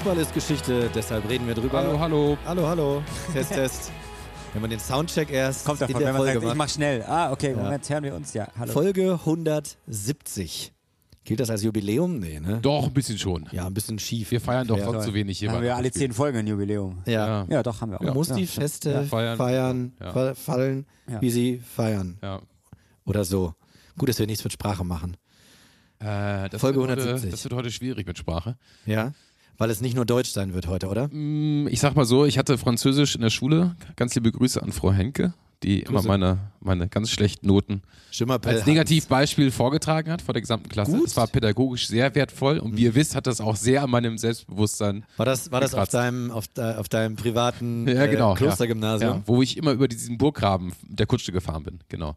Fußball ist Geschichte, deshalb reden wir drüber. Hallo, hallo. Hallo, hallo. Test, Test. Wenn man den Soundcheck erst Kommt in davon, der wenn man Folge sagt, ich macht. mach schnell. Ah, okay, Moment, hören wir uns. Ja, hallo. Folge 170. Gilt das als Jubiläum? Nee, ne? Doch, ein bisschen schon. Ja, ein bisschen schief. Wir feiern doch Ja. sonst zu wenig hier. haben wir alle zehn Folgen ein Jubiläum. Ja. Ja, doch, haben wir auch. Man muss ja, die. Feste Ja. feiern, Feiern. Ja. fa- fallen, Ja. wie sie feiern. Ja. Oder so. Gut, dass wir nichts mit Sprache machen. Äh, das Folge wird 170. Heute, das wird heute schwierig mit Sprache. Ja? Weil es nicht nur Deutsch sein wird heute, oder? Mm, Ich sag mal so, ich hatte Französisch in der Schule. Ganz liebe Grüße an Frau Henke, die immer Grüße. meine, meine ganz schlechten Noten als Negativbeispiel vorgetragen hat vor der gesamten Klasse. Gut. Es war pädagogisch sehr wertvoll und wie ihr wisst, hat das auch sehr an meinem Selbstbewusstsein War das, war das auf, deinem, auf, auf deinem privaten Ja, genau, äh, Klostergymnasium? Ja, wo ich immer über diesen Burggraben der Kutsche gefahren bin, genau.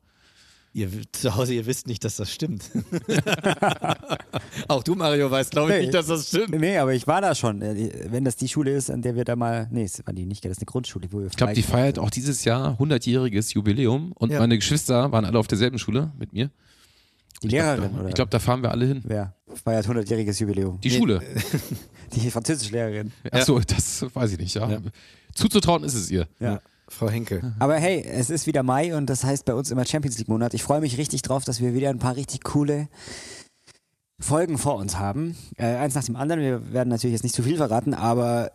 Ihr zu Hause, ihr wisst nicht, dass das stimmt. Auch du, Mario, weißt, glaube ich, Nee. nicht, dass das stimmt. Nee, aber ich war da schon. Äh, Wenn das die Schule ist, an der wir da mal. Nee, das war die nicht, das ist eine Grundschule, wo wir Ich glaube, die feiert auch dieses Jahr 100-jähriges Jubiläum und Ja. meine Geschwister waren alle auf derselben Schule mit mir. Die Ich glaub, Lehrerin, da- oder? Ich glaube, da fahren wir alle hin. Wer feiert 100-jähriges Jubiläum? Die Schule. Die Französischlehrerin. Achso, das weiß ich nicht. Ja. Ja. Zuzutrauen ist es ihr. Ja. Frau Henke. Aber hey, es ist wieder Mai und das heißt bei uns immer Champions League Monat. Ich freue mich richtig drauf, dass wir wieder ein paar richtig coole Folgen vor uns haben. Äh, eins nach dem anderen. Wir werden natürlich jetzt nicht zu viel verraten, aber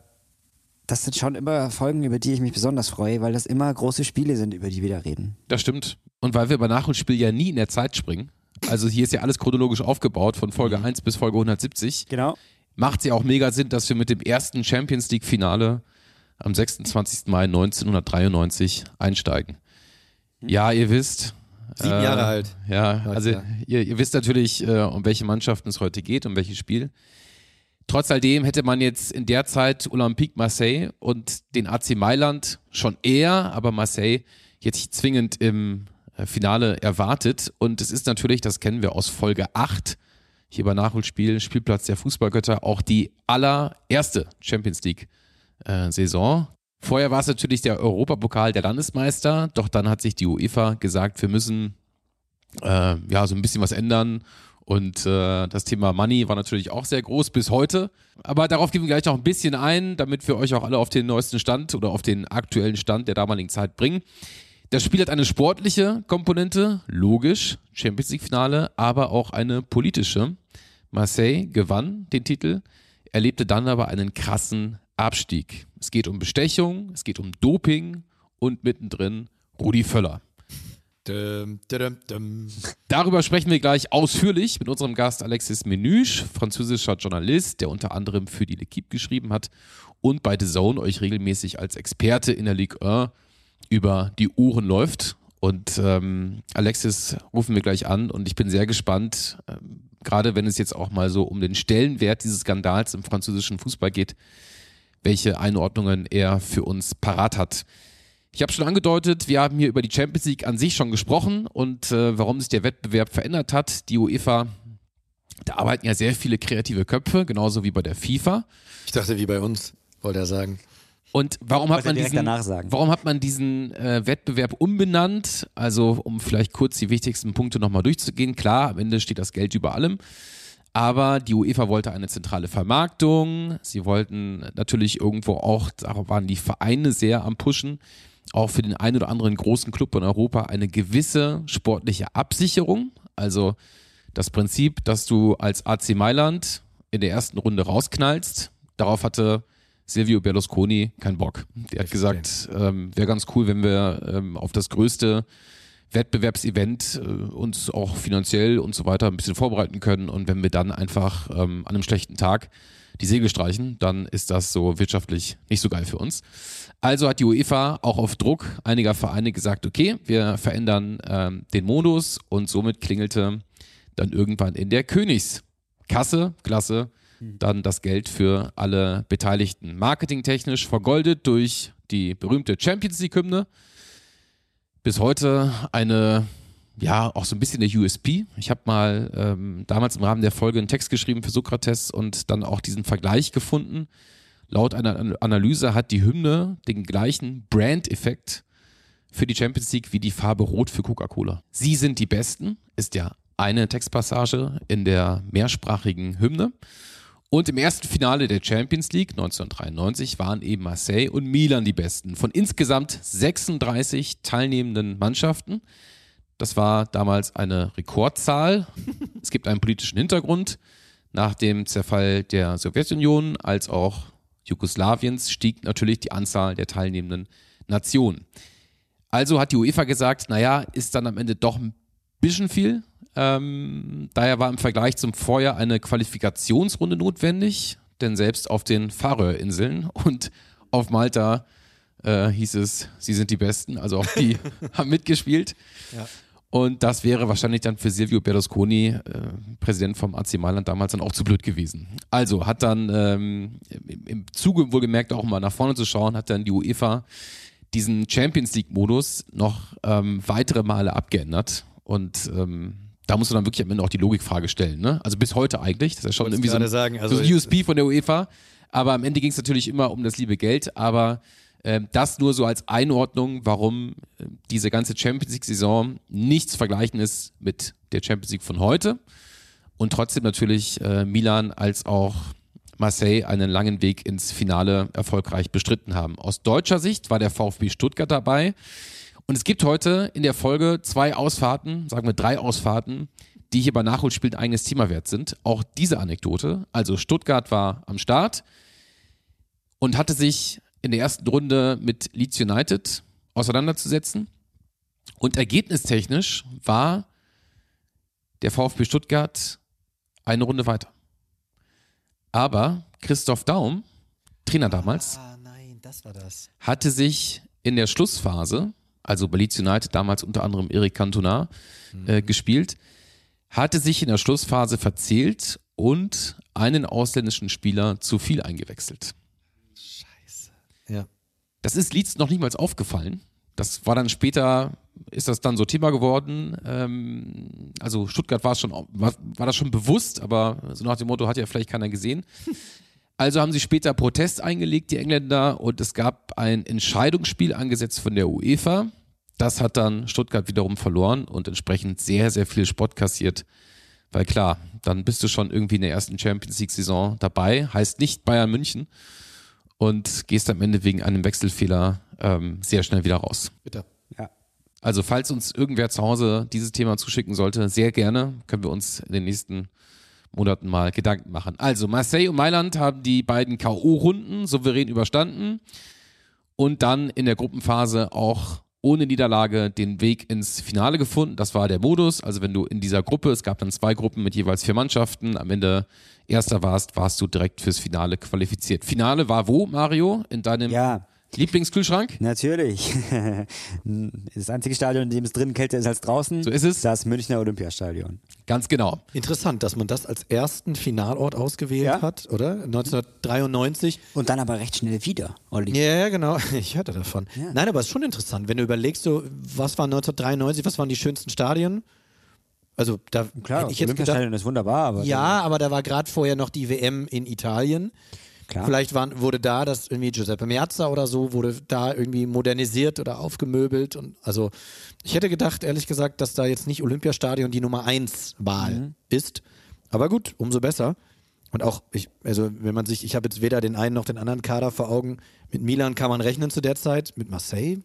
das sind schon immer Folgen, über die ich mich besonders freue, weil das immer große Spiele sind, über die wir da reden. Das stimmt. Und weil wir bei Nachholspiel ja nie in der Zeit springen, also hier ist ja alles chronologisch aufgebaut, von Folge 1 bis Folge 170, Genau. macht es ja auch mega Sinn, dass wir mit dem ersten Champions League-Finale am 26. Mai 1993 einsteigen. Ja, ihr wisst. Sieben äh, Jahre alt. Ja, also ihr, ihr wisst natürlich, äh, um welche Mannschaften es heute geht, um welches Spiel. Trotz alledem hätte man jetzt in der Zeit Olympique Marseille und den AC Mailand schon eher, aber Marseille jetzt nicht zwingend im äh, Finale erwartet. Und es ist natürlich, das kennen wir aus Folge 8, hier bei Nachholspiel, Spielplatz der Fußballgötter, auch die allererste Champions League äh, Saison. Vorher war es natürlich der Europapokal der Landesmeister, doch dann hat sich die UEFA gesagt, wir müssen äh, ja so ein bisschen was ändern. Und äh, das Thema Money war natürlich auch sehr groß bis heute. Aber darauf gehen wir gleich noch ein bisschen ein, damit wir euch auch alle auf den neuesten Stand oder auf den aktuellen Stand der damaligen Zeit bringen. Das Spiel hat eine sportliche Komponente, logisch, Champions League-Finale, aber auch eine politische. Marseille gewann den Titel, erlebte dann aber einen krassen Abstieg. Es geht um Bestechung, es geht um Doping und mittendrin Rudi Völler. Dum, dum, dum. Darüber sprechen wir gleich ausführlich mit unserem Gast Alexis Menüsch, französischer Journalist, der unter anderem für die L'Equipe geschrieben hat und bei The Zone euch regelmäßig als Experte in der Ligue 1 über die Uhren läuft. Und ähm, Alexis rufen wir gleich an und ich bin sehr gespannt, ähm, gerade wenn es jetzt auch mal so um den Stellenwert dieses Skandals im französischen Fußball geht, welche Einordnungen er für uns parat hat. Ich habe schon angedeutet, wir haben hier über die Champions League an sich schon gesprochen und äh, warum sich der Wettbewerb verändert hat. Die UEFA, da arbeiten ja sehr viele kreative Köpfe, genauso wie bei der FIFA. Ich dachte, wie bei uns, wollte er sagen. Und warum hat man diesen, warum hat man diesen äh, Wettbewerb umbenannt? Also um vielleicht kurz die wichtigsten Punkte nochmal durchzugehen. Klar, am Ende steht das Geld über allem. Aber die UEFA wollte eine zentrale Vermarktung. Sie wollten natürlich irgendwo auch, da waren die Vereine sehr am Pushen, auch für den einen oder anderen großen Club in Europa eine gewisse sportliche Absicherung. Also das Prinzip, dass du als AC Mailand in der ersten Runde rausknallst, darauf hatte Silvio Berlusconi keinen Bock. Der hat gesagt, ähm, wäre ganz cool, wenn wir ähm, auf das größte Wettbewerbsevent äh, uns auch finanziell und so weiter ein bisschen vorbereiten können. Und wenn wir dann einfach ähm, an einem schlechten Tag die Segel streichen, dann ist das so wirtschaftlich nicht so geil für uns. Also hat die UEFA auch auf Druck einiger Vereine gesagt, okay, wir verändern ähm, den Modus und somit klingelte dann irgendwann in der Königskasse, Klasse, dann das Geld für alle Beteiligten. Marketingtechnisch vergoldet durch die berühmte Champions League-Hymne. Bis heute eine, ja, auch so ein bisschen der USP. Ich habe mal ähm, damals im Rahmen der Folge einen Text geschrieben für Sokrates und dann auch diesen Vergleich gefunden. Laut einer Analyse hat die Hymne den gleichen Brand-Effekt für die Champions League wie die Farbe Rot für Coca-Cola. Sie sind die Besten, ist ja eine Textpassage in der mehrsprachigen Hymne. Und im ersten Finale der Champions League 1993 waren eben Marseille und Milan die besten. Von insgesamt 36 teilnehmenden Mannschaften. Das war damals eine Rekordzahl. Es gibt einen politischen Hintergrund. Nach dem Zerfall der Sowjetunion als auch Jugoslawiens stieg natürlich die Anzahl der teilnehmenden Nationen. Also hat die UEFA gesagt, naja, ist dann am Ende doch ein bisschen viel. Ähm, daher war im Vergleich zum Vorjahr eine Qualifikationsrunde notwendig, denn selbst auf den Färöerinseln und auf Malta äh, hieß es, sie sind die Besten, also auch die haben mitgespielt. Ja. Und das wäre wahrscheinlich dann für Silvio Berlusconi, äh, Präsident vom AC Mailand, damals dann auch zu blöd gewesen. Also hat dann ähm, im, im Zuge wohlgemerkt auch mal nach vorne zu schauen, hat dann die UEFA diesen Champions League-Modus noch ähm, weitere Male abgeändert. Und ähm, da musst du dann wirklich am Ende auch die Logikfrage stellen. Ne? Also bis heute eigentlich. Das ist ja schon irgendwie so ein, sagen, also so ein USP von der UEFA. Aber am Ende ging es natürlich immer um das liebe Geld. Aber äh, das nur so als Einordnung, warum äh, diese ganze Champions League-Saison nicht zu vergleichen ist mit der Champions League von heute. Und trotzdem natürlich äh, Milan als auch Marseille einen langen Weg ins Finale erfolgreich bestritten haben. Aus deutscher Sicht war der VfB Stuttgart dabei. Und es gibt heute in der Folge zwei Ausfahrten, sagen wir drei Ausfahrten, die hier bei Nachholspielen ein eigenes Thema wert sind. Auch diese Anekdote. Also Stuttgart war am Start und hatte sich in der ersten Runde mit Leeds United auseinanderzusetzen. Und ergebnistechnisch war der VfB Stuttgart eine Runde weiter. Aber Christoph Daum, Trainer damals, ah, nein, hatte sich in der Schlussphase also bei Leeds United damals unter anderem Eric Cantona äh, mhm. gespielt, hatte sich in der Schlussphase verzählt und einen ausländischen Spieler zu viel eingewechselt. Scheiße. Ja. Das ist Leeds noch niemals aufgefallen. Das war dann später, ist das dann so Thema geworden. Ähm, also Stuttgart war schon, war, war das schon bewusst, aber so nach dem Motto hat ja vielleicht keiner gesehen. Also haben sie später Protest eingelegt, die Engländer, und es gab ein Entscheidungsspiel angesetzt von der UEFA. Das hat dann Stuttgart wiederum verloren und entsprechend sehr, sehr viel Spott kassiert. Weil klar, dann bist du schon irgendwie in der ersten Champions League-Saison dabei, heißt nicht Bayern München und gehst am Ende wegen einem Wechselfehler ähm, sehr schnell wieder raus. Bitte. Ja. Also falls uns irgendwer zu Hause dieses Thema zuschicken sollte, sehr gerne, können wir uns in den nächsten Monaten mal Gedanken machen. Also Marseille und Mailand haben die beiden K.O.-Runden souverän überstanden und dann in der Gruppenphase auch ohne Niederlage den Weg ins Finale gefunden. Das war der Modus. Also wenn du in dieser Gruppe, es gab dann zwei Gruppen mit jeweils vier Mannschaften, am Ende erster warst, warst du direkt fürs Finale qualifiziert. Finale war wo, Mario? In deinem ja. Lieblingskühlschrank? Natürlich. Das einzige Stadion, in dem es drinnen kälter ist als draußen, so ist es. das Münchner Olympiastadion. Ganz genau. Interessant, dass man das als ersten Finalort ausgewählt ja. hat, oder? 1993. Und dann aber recht schnell wieder, Olli. Ja, genau. Ich hörte davon. Ja. Nein, aber es ist schon interessant, wenn du überlegst, so, was war 1993, was waren die schönsten Stadien? Also da Klar, ich jetzt Olympiastadion gedacht, ist wunderbar, aber ja, aber da war gerade vorher noch die WM in Italien. Klar. Vielleicht waren, wurde da das irgendwie Giuseppe Meazza oder so, wurde da irgendwie modernisiert oder aufgemöbelt. Und also ich hätte gedacht, ehrlich gesagt, dass da jetzt nicht Olympiastadion die Nummer 1 Wahl mhm. ist. Aber gut, umso besser. Und auch, ich, also wenn man sich, ich habe jetzt weder den einen noch den anderen Kader vor Augen. Mit Milan kann man rechnen zu der Zeit, mit Marseille,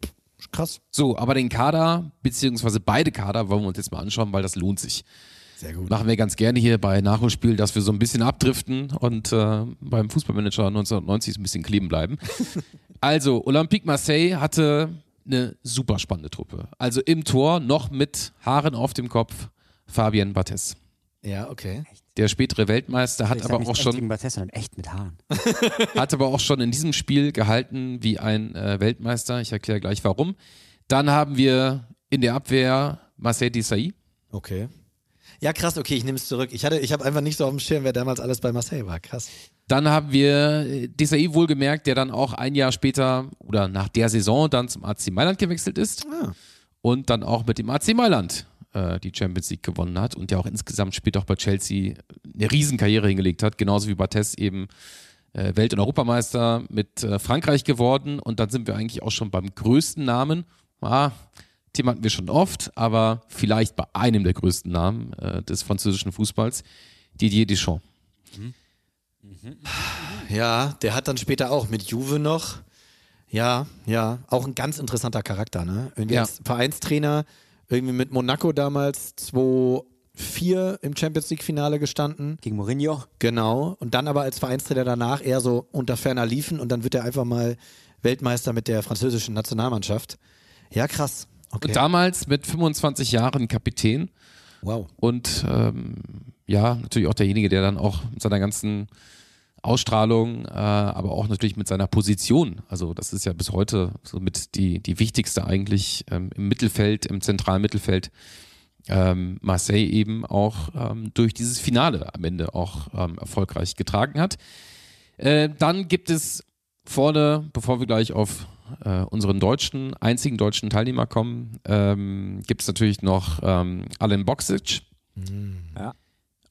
krass. So, aber den Kader, beziehungsweise beide Kader wollen wir uns jetzt mal anschauen, weil das lohnt sich. Sehr gut. Machen wir ganz gerne hier bei Nachholspiel, dass wir so ein bisschen abdriften und äh, beim Fußballmanager 1990 so ein bisschen kleben bleiben. also, Olympique Marseille hatte eine super spannende Truppe. Also im Tor noch mit Haaren auf dem Kopf Fabien Bates. Ja, okay. Der spätere Weltmeister hat Ich aber auch schon sondern echt mit Haaren. hat aber auch schon in diesem Spiel gehalten wie ein äh, Weltmeister. Ich erkläre gleich warum. Dann haben wir in der Abwehr Marcel Desailly. Okay. Ja, krass, okay, ich nehme es zurück. Ich, hatte, ich habe einfach nicht so auf dem Schirm, wer damals alles bei Marseille war. Krass. Dann haben wir äh, Desailly wohlgemerkt, der dann auch ein Jahr später oder nach der Saison dann zum AC Mailand gewechselt ist Ah. und dann auch mit dem AC Mailand äh, die Champions League gewonnen hat und der auch insgesamt später auch bei Chelsea eine Riesenkarriere hingelegt hat, genauso wie Barthez eben äh, Welt- und Europameister mit äh, Frankreich geworden und dann sind wir eigentlich auch schon beim größten Namen. Ah, Thema hatten wir schon oft, aber vielleicht bei einem der größten Namen äh, des französischen Fußballs, Didier Deschamps. Ja, der hat dann später auch mit Juve noch. Ja, ja, auch ein ganz interessanter Charakter, ne? Irgendwie Ja. als Vereinstrainer, irgendwie mit Monaco damals 2-4 im Champions League-Finale gestanden. Gegen Mourinho. Genau. Und dann aber als Vereinstrainer danach eher so unter ferner liefen und dann wird er einfach mal Weltmeister mit der französischen Nationalmannschaft. Ja, krass. Okay. Und damals mit 25 Jahren Kapitän wow. und ähm, ja, natürlich auch derjenige, der dann auch mit seiner ganzen Ausstrahlung, äh, aber auch natürlich mit seiner Position, also das ist ja bis heute so mit die, die wichtigste eigentlich ähm, im Mittelfeld, im zentralen Mittelfeld, ähm, Marseille eben auch ähm, durch dieses Finale am Ende auch ähm, erfolgreich getragen hat. Äh, dann gibt es vorne, bevor wir gleich auf äh, unseren deutschen, einzigen deutschen Teilnehmer kommen, ähm, gibt es natürlich noch ähm, Alen Boksic. Ja.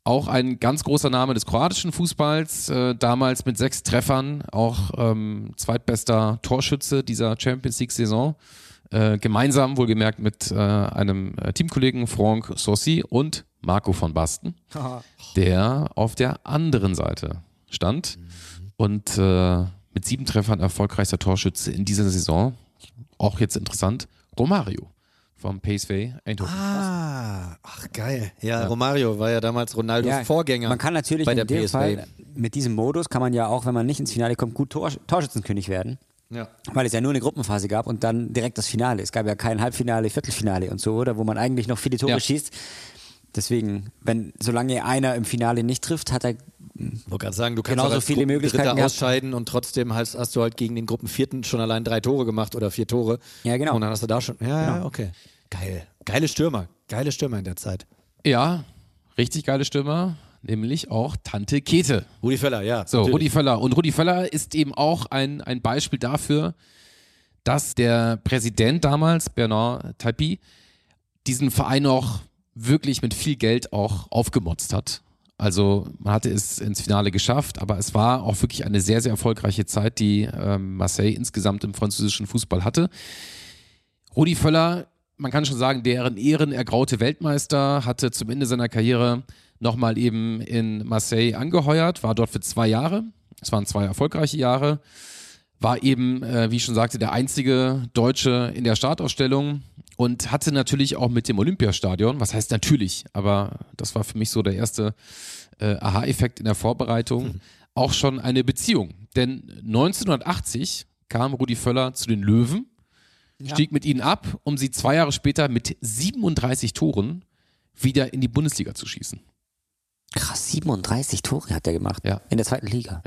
Auch ein ganz großer Name des kroatischen Fußballs, äh, damals mit sechs Treffern, auch ähm, zweitbester Torschütze dieser Champions League-Saison. Äh, gemeinsam wohlgemerkt mit äh, einem äh, Teamkollegen Franck Sorcy und Marco von Basten, der auf der anderen Seite stand und äh, mit sieben Treffern erfolgreichster Torschütze in dieser Saison. Auch jetzt interessant, Romario vom Paceway Eindhoven. Ah, ach geil. Ja, Romario war ja damals Ronaldos Ja, Vorgänger. Man kann natürlich bei in der dem PSV. Fall, mit diesem Modus kann man ja auch, wenn man nicht ins Finale kommt, gut Tor Torschützenkönig werden. Ja. Weil es ja nur eine Gruppenphase gab und dann direkt das Finale. Es gab ja kein Halbfinale, Viertelfinale und so, oder? Wo man eigentlich noch viele Tore Ja. schießt. Deswegen, wenn, solange einer im Finale nicht trifft, hat er, wollte gerade sagen, du kannst Genauso viele Möglichkeiten Dritter gehabt. ausscheiden und trotzdem hast, hast du halt gegen den Gruppenvierten schon allein drei Tore gemacht oder vier Tore. Ja, genau. Und dann hast du da schon. Ja, ja, Genau. okay. Geil. Geile Stürmer. Geile Stürmer in der Zeit. Ja, richtig geile Stürmer, nämlich auch Tante Kete. Rudi Völler, ja. So, natürlich. Rudi Völler. Und Rudi Völler ist eben auch ein, ein Beispiel dafür, dass der Präsident damals, Bernard Tapie, diesen Verein auch wirklich mit viel Geld auch aufgemotzt hat. Also man hatte es ins Finale geschafft, aber es war auch wirklich eine sehr, sehr erfolgreiche Zeit, die ähm, Marseille insgesamt im französischen Fußball hatte. Rudi Völler, man kann schon sagen, deren Ehren ergraute Weltmeister, hatte zum Ende seiner Karriere nochmal eben in Marseille angeheuert, war dort für zwei Jahre. Es waren zwei erfolgreiche Jahre. War eben, äh, wie ich schon sagte, der einzige Deutsche in der Startausstellung und hatte natürlich auch mit dem Olympiastadion, was heißt natürlich, aber das war für mich so der erste äh, Aha-Effekt in der Vorbereitung, auch schon eine Beziehung. Denn 1980 kam Rudi Völler zu den Löwen, stieg mit ihnen ab, um sie zwei Jahre später mit 37 Toren wieder in die Bundesliga zu schießen. krass, 37 Tore hat er gemacht. Ja. In der zweiten Liga.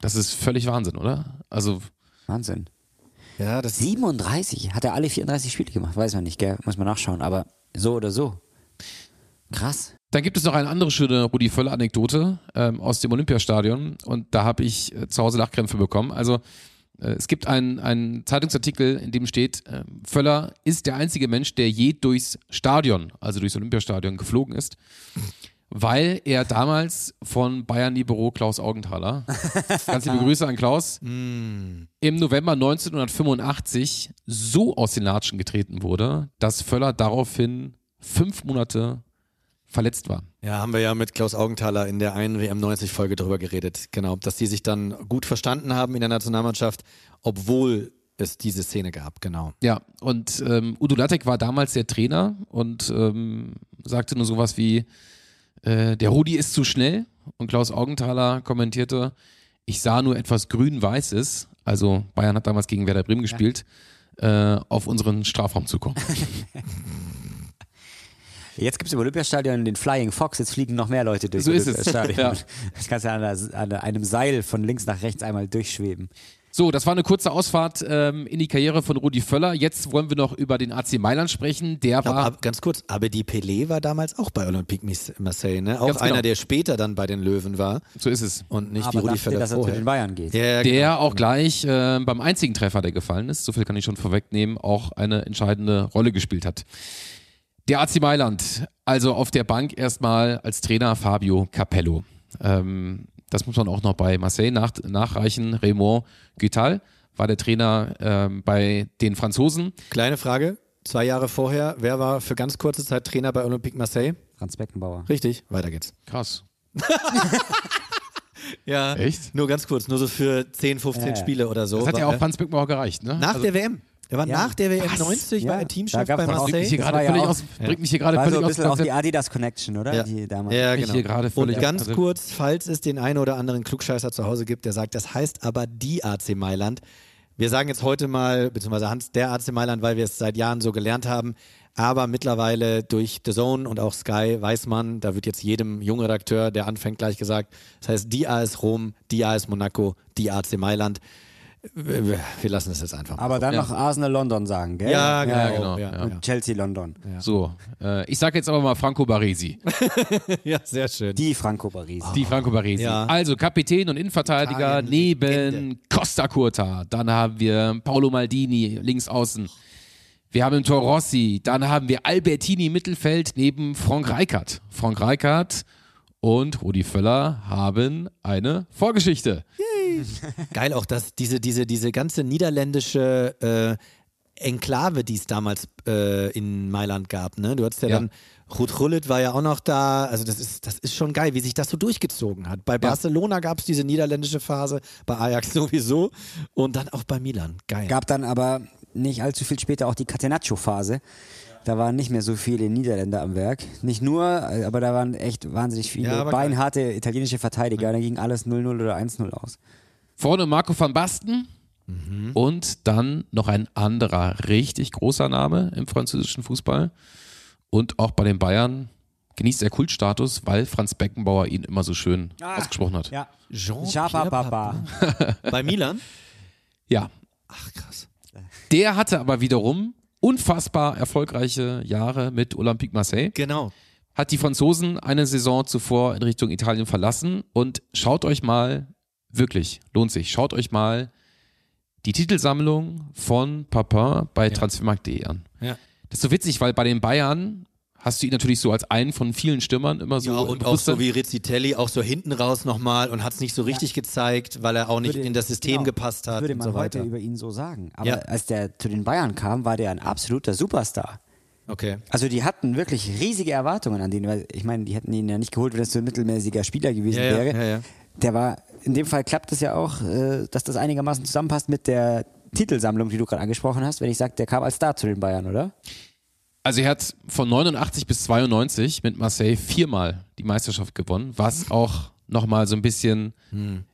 Das ist völlig Wahnsinn, oder? Also Wahnsinn. Ja, das 37, hat er alle 34 Spiele gemacht, weiß man nicht, gell? Muss man nachschauen, aber so oder so. Krass. Dann gibt es noch eine andere schöne Rudi Völler-Anekdote ähm, aus dem Olympiastadion und da habe ich äh, zu Hause Lachkrämpfe bekommen. Also äh, es gibt einen, einen Zeitungsartikel, in dem steht, äh, Völler ist der einzige Mensch, der je durchs Stadion, also durchs Olympiastadion geflogen ist, weil er damals von Bayern Libero Klaus Augenthaler, ganz liebe Grüße an Klaus, im November 1985 so aus den Latschen getreten wurde, dass Völler daraufhin fünf Monate verletzt war. Ja, haben wir ja mit Klaus Augenthaler in der einen WM90-Folge drüber geredet. Genau, dass die sich dann gut verstanden haben in der Nationalmannschaft, obwohl es diese Szene gab, genau. Ja, und ähm, Udo Lattek war damals der Trainer und ähm, sagte nur sowas wie, äh, der Rudi ist zu schnell. Und Klaus Augenthaler kommentierte, ich sah nur etwas Grün-Weißes. Also Bayern hat damals gegen Werder Bremen gespielt. äh, auf unseren Strafraum zu kommen. Jetzt gibt es im Olympiastadion den Flying Fox, jetzt fliegen noch mehr Leute durch So ist es. Olympiastadion. Ja. Das kannst du an, der, an einem Seil von links nach rechts einmal durchschweben. So, das war eine kurze Ausfahrt ähm, in die Karriere von Rudi Völler. Jetzt wollen wir noch über den AC Mailand sprechen. Der glaub, war ab, ganz kurz, aber die Pelé war damals auch bei Olympique Marseille, ne? Auch Ganz genau. einer, der später dann bei den Löwen war so ist es. und nicht Aber wie Rudi Völler dass er zu vorher. den Bayern geht. Ja, Der auch gleich äh, beim einzigen Treffer, der gefallen ist, so viel kann ich schon vorwegnehmen, auch eine entscheidende Rolle gespielt hat. Der AC Mailand, also auf der Bank erstmal als Trainer Fabio Capello. Ähm, das muss man auch noch bei Marseille nach, nachreichen. Raymond Guital war der Trainer ähm, bei den Franzosen. Kleine Frage, zwei Jahre vorher, wer war für ganz kurze Zeit Trainer bei Olympique Marseille? Franz Beckenbauer. Richtig, weiter geht's. Krass. Ja, Echt? nur ganz kurz, nur so für 10, 15 Ja, ja. Spiele oder so. Das hat ja auch. Franz Beckenbauer gereicht, ne? Nach Also, der WM. Er war Ja. nach der WM Was? 90, Ja, war er da Teamchef bei auch- bringt mich hier Marseille. gerade völlig aus, bringt mich hier gerade so völlig ein aus bisschen auch die Konzept. Adidas Connection, oder? Ja. Die damals. Ja, genau. hier gerade Und völlig ganz aus- kurz, falls es den einen oder anderen Klugscheißer zu Hause gibt, der sagt, das heißt aber die AC Mailand. Wir sagen jetzt heute mal, beziehungsweise Hans, der AC Mailand, weil wir es seit Jahren so gelernt haben. Aber mittlerweile durch The Zone und auch Sky weiß man, da wird jetzt jedem jungen Redakteur, der anfängt, gleich gesagt, das heißt die AS Rom, die AS Monaco, die AC Mailand. Wir wir lassen es jetzt einfach mal. Aber dann Ja. noch Arsenal London sagen, gell? ja, genau. Ja, genau, Ja, ja. Und Chelsea London. So, äh, ich sage jetzt aber mal Franco Baresi. ja, sehr schön. Die Franco Paris. Die Franco Baresi. Ja. Also Kapitän und Innenverteidiger Italien, neben Legende. Costa Curta. Dann haben wir Paolo Maldini links außen. Wir haben Tor Rossi. Dann haben wir Albertini Mittelfeld neben Frank Reichardt. Frank Reichardt und Rudi Völler haben eine Vorgeschichte. Geil auch, dass diese, diese, diese ganze niederländische äh, Enklave, die es damals äh, in Mailand gab, ne? Du hattest ja, Ja. dann, Ruth Rullit war ja auch noch da, also das ist, das ist schon geil, wie sich das so durchgezogen hat. Bei Barcelona gab es diese niederländische Phase, bei Ajax sowieso und dann auch bei Milan. Geil. Gab dann aber nicht allzu viel später auch die Catenaccio-Phase. Da waren nicht mehr so viele Niederländer am Werk. Nicht nur, aber da waren echt wahnsinnig viele Ja, geil. beinharte italienische Verteidiger. Da ging alles 0-0 oder 1-0 aus. Vorne Marco van Basten. Mhm. Und dann noch ein anderer richtig großer Name im französischen Fußball. Und auch bei den Bayern genießt er Kultstatus, weil Franz Beckenbauer ihn immer so schön ausgesprochen hat. Ja. Jean Papa. Bei Milan? Ja. Ach krass. Der hatte aber wiederum unfassbar erfolgreiche Jahre mit Olympique Marseille. Genau. Hat die Franzosen eine Saison zuvor in Richtung Italien verlassen und schaut euch mal, wirklich, lohnt sich, schaut euch mal die Titelsammlung von Papin bei transfermarkt.de an. Ja. Das ist so witzig, weil bei den Bayern hast du ihn natürlich so als einen von vielen Stürmern immer so Ja, und auch so wie Rizzitelli, auch so hinten raus nochmal und hat es nicht so richtig gezeigt, weil er auch nicht Würde- in das System genau, gepasst hat Würde und man so heute weiter. über ihn so sagen. Aber Ja. als der zu den Bayern kam, war der ein absoluter Superstar. Okay. Also die hatten wirklich riesige Erwartungen an den, weil ich meine, die hätten ihn ja nicht geholt, wenn es so ein mittelmäßiger Spieler gewesen Ja, ja, wäre. ja, ja. Der war, in dem Fall klappt es ja auch, äh, dass das einigermaßen zusammenpasst mit der Titelsammlung, die du gerade angesprochen hast, wenn ich sage, der kam als Star zu den Bayern, oder? Also er hat von 89 bis 92 mit Marseille viermal die Meisterschaft gewonnen, was auch nochmal so ein bisschen Hm.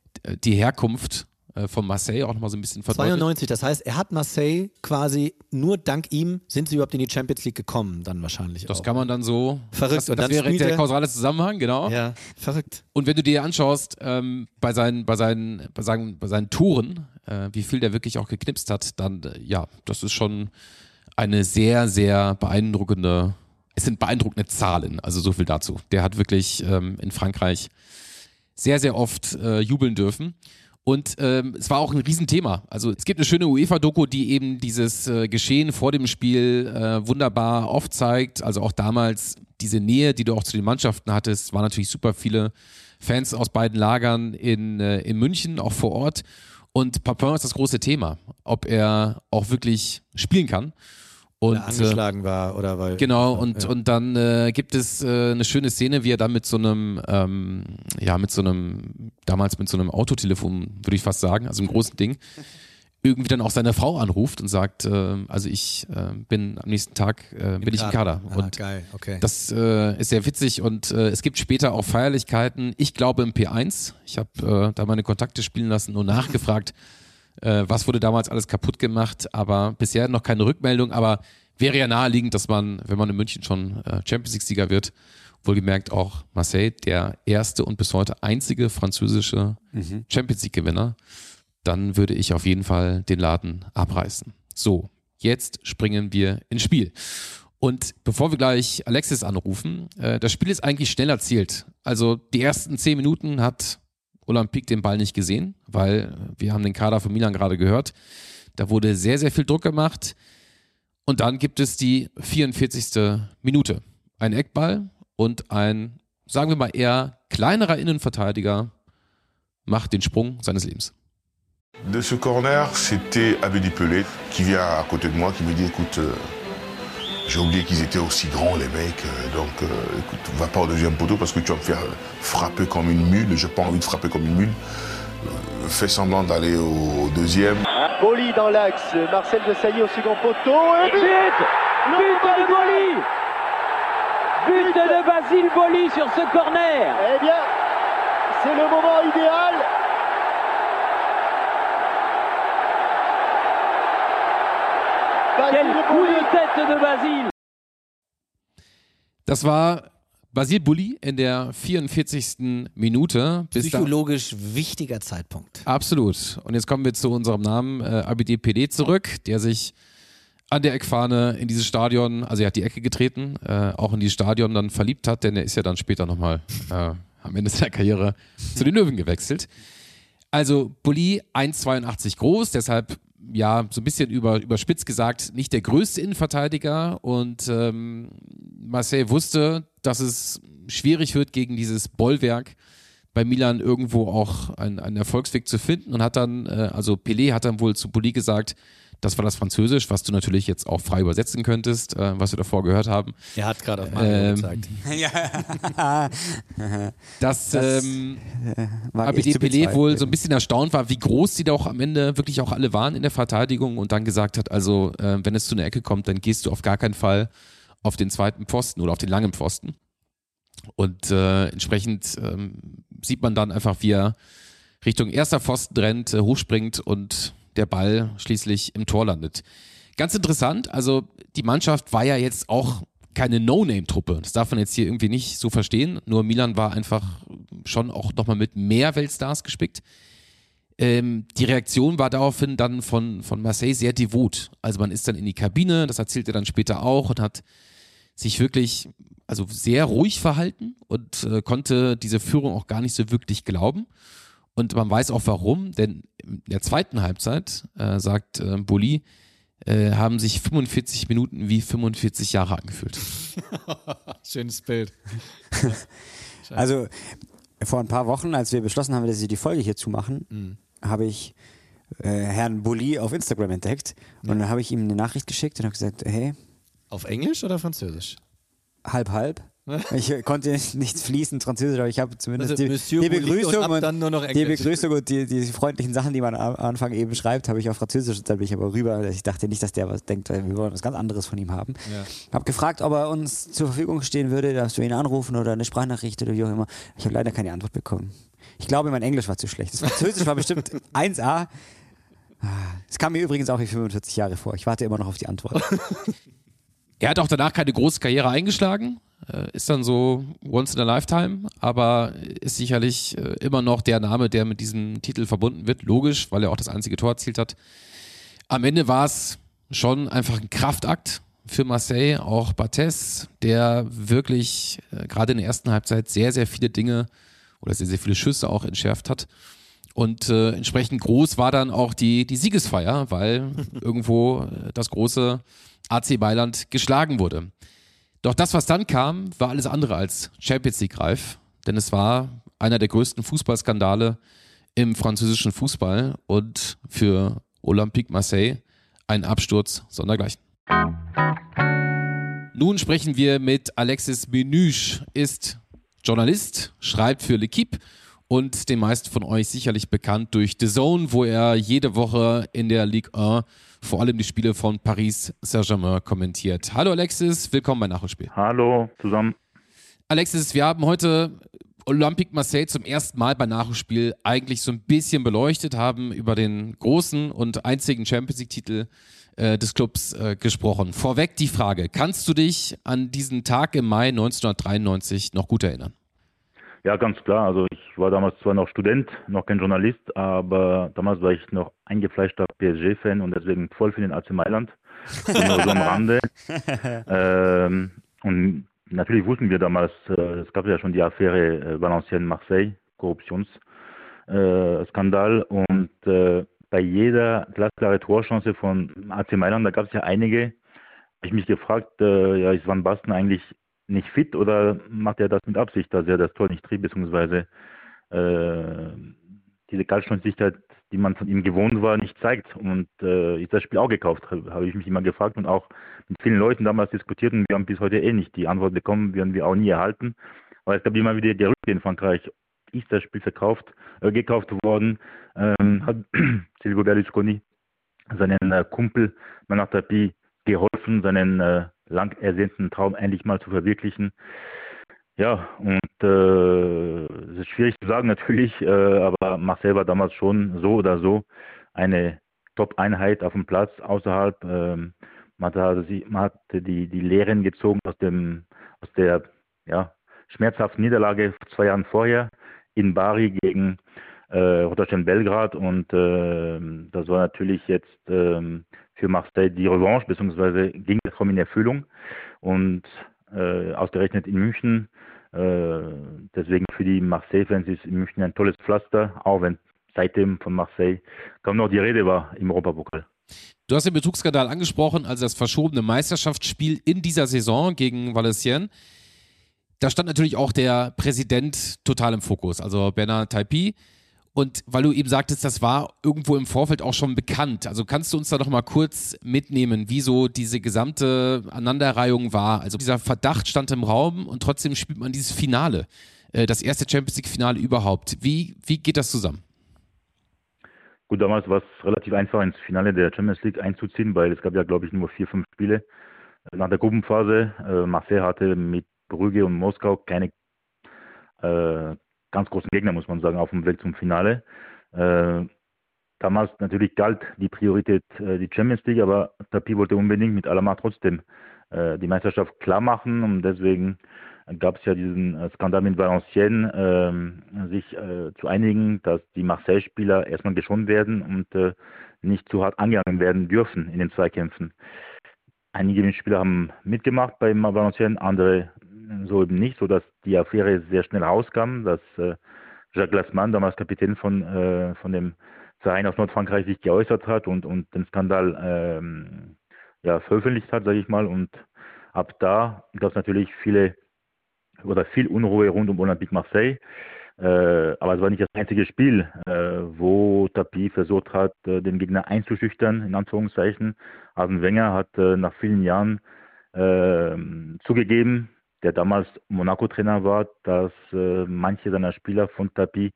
die Herkunft von Marseille auch nochmal so ein bisschen verdeutlicht. 92, das heißt, er hat Marseille quasi, nur dank ihm sind sie überhaupt in die Champions League gekommen, dann wahrscheinlich Das auch. kann man dann so. Verrückt. Das, Und das dann wäre der er- kausale Zusammenhang, genau. Ja, verrückt. Und wenn du dir anschaust, ähm, bei, seinen, bei, seinen, bei, seinen, bei seinen Touren, äh, wie viel der wirklich auch geknipst hat, dann, äh, ja, das ist schon eine sehr, sehr beeindruckende, es sind beeindruckende Zahlen, also so viel dazu. Der hat wirklich ähm, in Frankreich sehr, sehr oft äh, jubeln dürfen. Und ähm, es war auch ein Riesenthema. Also es gibt eine schöne UEFA-Doku, die eben dieses äh, Geschehen vor dem Spiel äh, wunderbar aufzeigt. Also auch damals diese Nähe, die du auch zu den Mannschaften hattest, waren natürlich super viele Fans aus beiden Lagern in, äh, in München, auch vor Ort. Und Papin ist das große Thema, ob er auch wirklich spielen kann. Und, äh, angeschlagen war oder weil. Genau, und, Ja. und dann äh, gibt es äh, eine schöne Szene, wie er dann mit so einem, ähm, ja, mit so einem, damals mit so einem Autotelefon, würde ich fast sagen, also einem großen Ding, irgendwie dann auch seine Frau anruft und sagt, äh, also ich äh, bin am nächsten Tag, äh, bin ich im Kader. Ah, und geil, okay. das ist sehr witzig und es gibt später auch Feierlichkeiten. Ich glaube im P1. Ich habe da meine Kontakte spielen lassen und nachgefragt, Äh, was wurde damals alles kaputt gemacht? Aber bisher noch keine Rückmeldung. Aber wäre ja naheliegend, dass man, wenn man in München schon äh, Champions League-Sieger wird, wohlgemerkt auch Marseille, der erste und bis heute einzige französische mhm. Champions League-Gewinner, dann würde ich auf jeden Fall den Laden abreißen. So, jetzt springen wir ins Spiel. Und bevor wir gleich Alexis anrufen, äh, das Spiel ist eigentlich schnell erzielt. Also die ersten zehn Minuten hat Olympique den Ball nicht gesehen, weil wir haben den Kader von Milan gerade gehört. Da wurde sehr, sehr viel Druck gemacht. Und dann gibt es die 44. Minute. Ein Eckball und ein, sagen wir mal eher kleinerer Innenverteidiger macht den Sprung seines Lebens. De ce corner, c'était Abedi Pelé qui vient à côté de moi, qui me dit écoute, euh, j'ai oublié qu'ils étaient aussi grands les mecs, euh, donc euh, écoute, va pas au deuxième poteau parce que tu vas me faire frapper comme une mule, j'ai pas envie de frapper comme une mule. Euh, fais semblant d'aller au, au deuxième. Boli dans l'axe, Marcel de Sailly au second poteau, et but! But de Boli! But de Basile Boli sur ce corner! Eh bien, c'est le moment idéal Tête de Basile Das war Basil Bulli in der 44. Minute. Psychologisch da wichtiger Zeitpunkt. Absolut. Und jetzt kommen wir zu unserem Namen äh, ABD PD zurück, der sich an der Eckfahne in dieses Stadion, also er hat die Ecke getreten, äh, auch in dieses Stadion dann verliebt hat, denn er ist ja dann später nochmal äh, am Ende seiner Karriere zu den Löwen gewechselt. Also Bulli 1,82 groß, deshalb ja, so ein bisschen über, überspitzt gesagt, nicht der größte Innenverteidiger. Und ähm, Marseille wusste, dass es schwierig wird, gegen dieses Bollwerk bei Milan irgendwo auch einen, einen Erfolgsweg zu finden und hat dann, äh, also Pelé hat dann wohl zu Bulli gesagt, das war das Französisch, was du natürlich jetzt auch frei übersetzen könntest, äh, was wir davor gehört haben. Er hat gerade auf Mario ähm, gezeigt. ja. dass das, ähm, ABD Pelé wohl so ein bisschen erstaunt war, wie groß die da auch am Ende wirklich auch alle waren in der Verteidigung und dann gesagt hat, also äh, wenn es zu einer Ecke kommt, dann gehst du auf gar keinen Fall auf den zweiten Pfosten oder auf den langen Pfosten. Und äh, entsprechend ähm, sieht man dann einfach, wie er Richtung erster Pfosten rennt, äh, hochspringt und der Ball schließlich im Tor landet. Ganz interessant, also die Mannschaft war ja jetzt auch keine No-Name-Truppe. Das darf man jetzt hier irgendwie nicht so verstehen. Nur Milan war einfach schon auch nochmal mit mehr Weltstars gespickt. Ähm, die Reaktion war daraufhin dann von, von Marseille sehr devot. Also man ist dann in die Kabine, das erzählt er dann später auch und hat sich wirklich also sehr ruhig verhalten und äh, konnte diese Führung auch gar nicht so wirklich glauben. Und man weiß auch warum, denn der zweiten Halbzeit, äh, sagt äh, Boli, äh, haben sich 45 Minuten wie 45 Jahre angefühlt. Schönes Bild. also vor ein paar Wochen, als wir beschlossen haben, dass wir die Folge hier zumachen, mhm. habe ich äh, Herrn Boli auf Instagram entdeckt und ja. dann habe ich ihm eine Nachricht geschickt und habe gesagt, hey. Auf Englisch oder Französisch? Halb, halb. Ich konnte nicht fließend Französisch, aber ich habe zumindest also, die, die, Begrüßung und, und die Begrüßung und die, die, freundlichen Sachen, die man am Anfang eben schreibt, habe ich auf Französisch. Dann bin ich aber rüber. Ich dachte nicht, dass der was denkt, weil wir wollen was ganz anderes von ihm haben. Ja. Habe gefragt, ob er uns zur Verfügung stehen würde, dass wir ihn anrufen oder eine Sprachnachricht oder wie auch immer. Ich habe leider keine Antwort bekommen. Ich glaube, mein Englisch war zu schlecht. Das Französisch war bestimmt 1A. Es kam mir übrigens auch wie 45 Jahre vor. Ich warte immer noch auf die Antwort. Er hat auch danach keine große Karriere eingeschlagen. Äh, ist dann so once in a lifetime, aber ist sicherlich äh, immer noch der Name, der mit diesem Titel verbunden wird. Logisch, weil er auch das einzige Tor erzielt hat. Am Ende war es schon einfach ein Kraftakt für Marseille, auch Bates, der wirklich äh, gerade in der ersten Halbzeit sehr, sehr viele Dinge oder sehr, sehr viele Schüsse auch entschärft hat. Und äh, entsprechend groß war dann auch die, die Siegesfeier, weil irgendwo das große AC Mailand geschlagen wurde. Doch das, was dann kam, war alles andere als Champions League reif, denn es war einer der größten Fußballskandale im französischen Fußball und für Olympique Marseille ein Absturz sondergleichen. Nun sprechen wir mit Alexis Menüsch, ist Journalist, schreibt für L'Equipe und den meisten von euch sicherlich bekannt durch The Zone, wo er jede Woche in der Ligue 1 vor allem die Spiele von Paris Saint-Germain kommentiert. Hallo Alexis, willkommen bei Nachholspiel. Hallo zusammen. Alexis, wir haben heute Olympique Marseille zum ersten Mal bei Nachholspiel eigentlich so ein bisschen beleuchtet haben, über den großen und einzigen Champions League-Titel äh, des Clubs äh, gesprochen. Vorweg die Frage, kannst du dich an diesen Tag im Mai 1993 noch gut erinnern? Ja, ganz klar. Also ich war damals zwar noch Student, noch kein Journalist, aber damals war ich noch eingefleischter PSG-Fan und deswegen voll für den AC Mailand. Nur so am Rande. ähm, und natürlich wussten wir damals, äh, es gab ja schon die Affäre äh, Valenciennes-Marseille, Korruptionsskandal äh, und äh, bei jeder glasklare Torchance von AC Mailand, da gab es ja einige, habe ich mich gefragt, äh, ja, ist Van Basten eigentlich nicht fit oder macht er das mit Absicht, dass er das Tor nicht trieb, beziehungsweise äh, diese Kaltschnäuzigkeit, die man von ihm gewohnt war, nicht zeigt. Und äh, ist das Spiel auch gekauft, habe ich mich immer gefragt und auch mit vielen Leuten damals diskutiert und wir haben bis heute eh nicht die Antwort bekommen, werden wir auch nie erhalten. Aber es gab immer wieder Gerüchte in Frankreich, ist das Spiel verkauft, äh, gekauft worden, ähm, hat Silvio Berlusconi seinen äh, Kumpel Manat Tapi geholfen, seinen äh, lang ersehnten Traum endlich mal zu verwirklichen. Ja, und äh, es ist schwierig zu sagen natürlich, äh, aber Marcel war damals schon so oder so eine Top-Einheit auf dem Platz außerhalb. Ähm, man, hatte, man hatte die, die Lehren gezogen aus, dem, aus der ja, schmerzhaften Niederlage zwei Jahren vorher in Bari gegen äh, Rotterdam Belgrad und äh, das war natürlich jetzt äh, für Marseille die Revanche, beziehungsweise ging der Traum in Erfüllung und äh, ausgerechnet in München. Äh, deswegen für die Marseille-Fans ist München ein tolles Pflaster, auch wenn seitdem von Marseille kaum noch die Rede war im Europapokal. Du hast den Betrugsskandal angesprochen, also das verschobene Meisterschaftsspiel in dieser Saison gegen Valenciennes. Da stand natürlich auch der Präsident total im Fokus, also Bernard Tapie. Und weil du eben sagtest, das war irgendwo im Vorfeld auch schon bekannt. Also kannst du uns da noch mal kurz mitnehmen, wieso diese gesamte Aneinanderreihung war? Also dieser Verdacht stand im Raum und trotzdem spielt man dieses Finale, äh, das erste Champions League Finale überhaupt. Wie, wie geht das zusammen? Gut, damals war es relativ einfach, ins Finale der Champions League einzuziehen, weil es gab ja, glaube ich, nur vier, fünf Spiele nach der Gruppenphase. Äh, Marseille hatte mit Brügge und Moskau keine äh, ganz großen Gegner, muss man sagen, auf dem Weg zum Finale. Äh, damals natürlich galt die Priorität äh, die Champions League, aber Tapi wollte unbedingt mit Alamar trotzdem äh, die Meisterschaft klar machen und deswegen gab es ja diesen äh, Skandal mit Valenciennes, äh, sich zu einigen, dass die Marseille-Spieler erstmal geschont werden und äh, nicht zu hart angegangen werden dürfen in den Zweikämpfen. Einige Spieler haben mitgemacht bei Valenciennes, andere so eben nicht, sodass die Affäre sehr schnell rauskam, dass äh, Jacques Glassman, damals Kapitän von, äh, von dem Verein aus Nordfrankreich, sich geäußert hat und, und den Skandal ähm, ja, veröffentlicht hat, sage ich mal. Und ab da gab es natürlich viele oder viel Unruhe rund um Olympique Marseille. Äh, aber es war nicht das einzige Spiel, äh, wo Tapie versucht hat, äh, den Gegner einzuschüchtern, in Anführungszeichen. Arsene Wenger hat äh, nach vielen Jahren ähm, zugegeben, der damals Monaco-Trainer war, dass äh, manche seiner Spieler von Tapi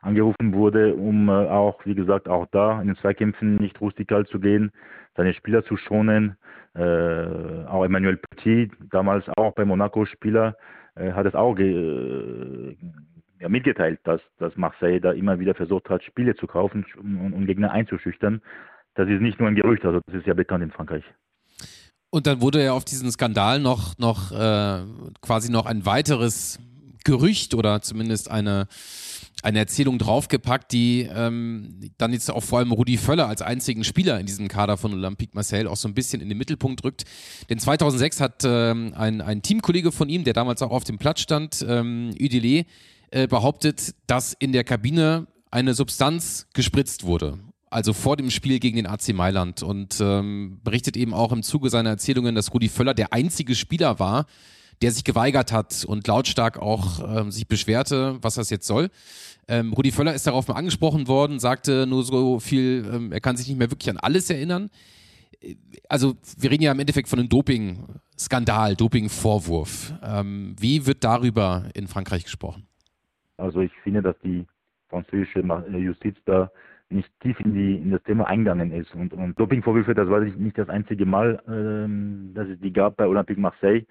angerufen wurde, um äh, auch, wie gesagt, auch da in den Zweikämpfen nicht rustikal zu gehen, seine Spieler zu schonen. Äh, auch Emmanuel Petit, damals auch bei Monaco-Spieler, äh, hat es auch äh, ja, mitgeteilt, dass, dass Marseille da immer wieder versucht hat, Spiele zu kaufen und, und Gegner einzuschüchtern. Das ist nicht nur ein Gerücht, also das ist ja bekannt in Frankreich. Und dann wurde ja auf diesen Skandal noch, noch äh, quasi noch ein weiteres Gerücht oder zumindest eine, eine Erzählung draufgepackt, die ähm, dann jetzt auch vor allem Rudi Völler als einzigen Spieler in diesem Kader von Olympique Marseille auch so ein bisschen in den Mittelpunkt rückt. Denn 2006 hat ähm, ein, ein Teamkollege von ihm, der damals auch auf dem Platz stand, ähm, Udele, äh, behauptet, dass in der Kabine eine Substanz gespritzt wurde also vor dem Spiel gegen den AC Mailand und ähm, berichtet eben auch im Zuge seiner Erzählungen, dass Rudi Völler der einzige Spieler war, der sich geweigert hat und lautstark auch ähm, sich beschwerte, was das jetzt soll. Ähm, Rudi Völler ist darauf mal angesprochen worden, sagte nur so viel, ähm, er kann sich nicht mehr wirklich an alles erinnern. Also wir reden ja im Endeffekt von einem Doping-Skandal, Doping-Vorwurf. Ähm, wie wird darüber in Frankreich gesprochen? Also ich finde, dass die französische Justiz da nicht tief in, die, in das Thema eingegangen ist. Und, und Dopingvorwürfe, das war nicht das einzige Mal, ähm, dass es die gab bei Olympique Marseille.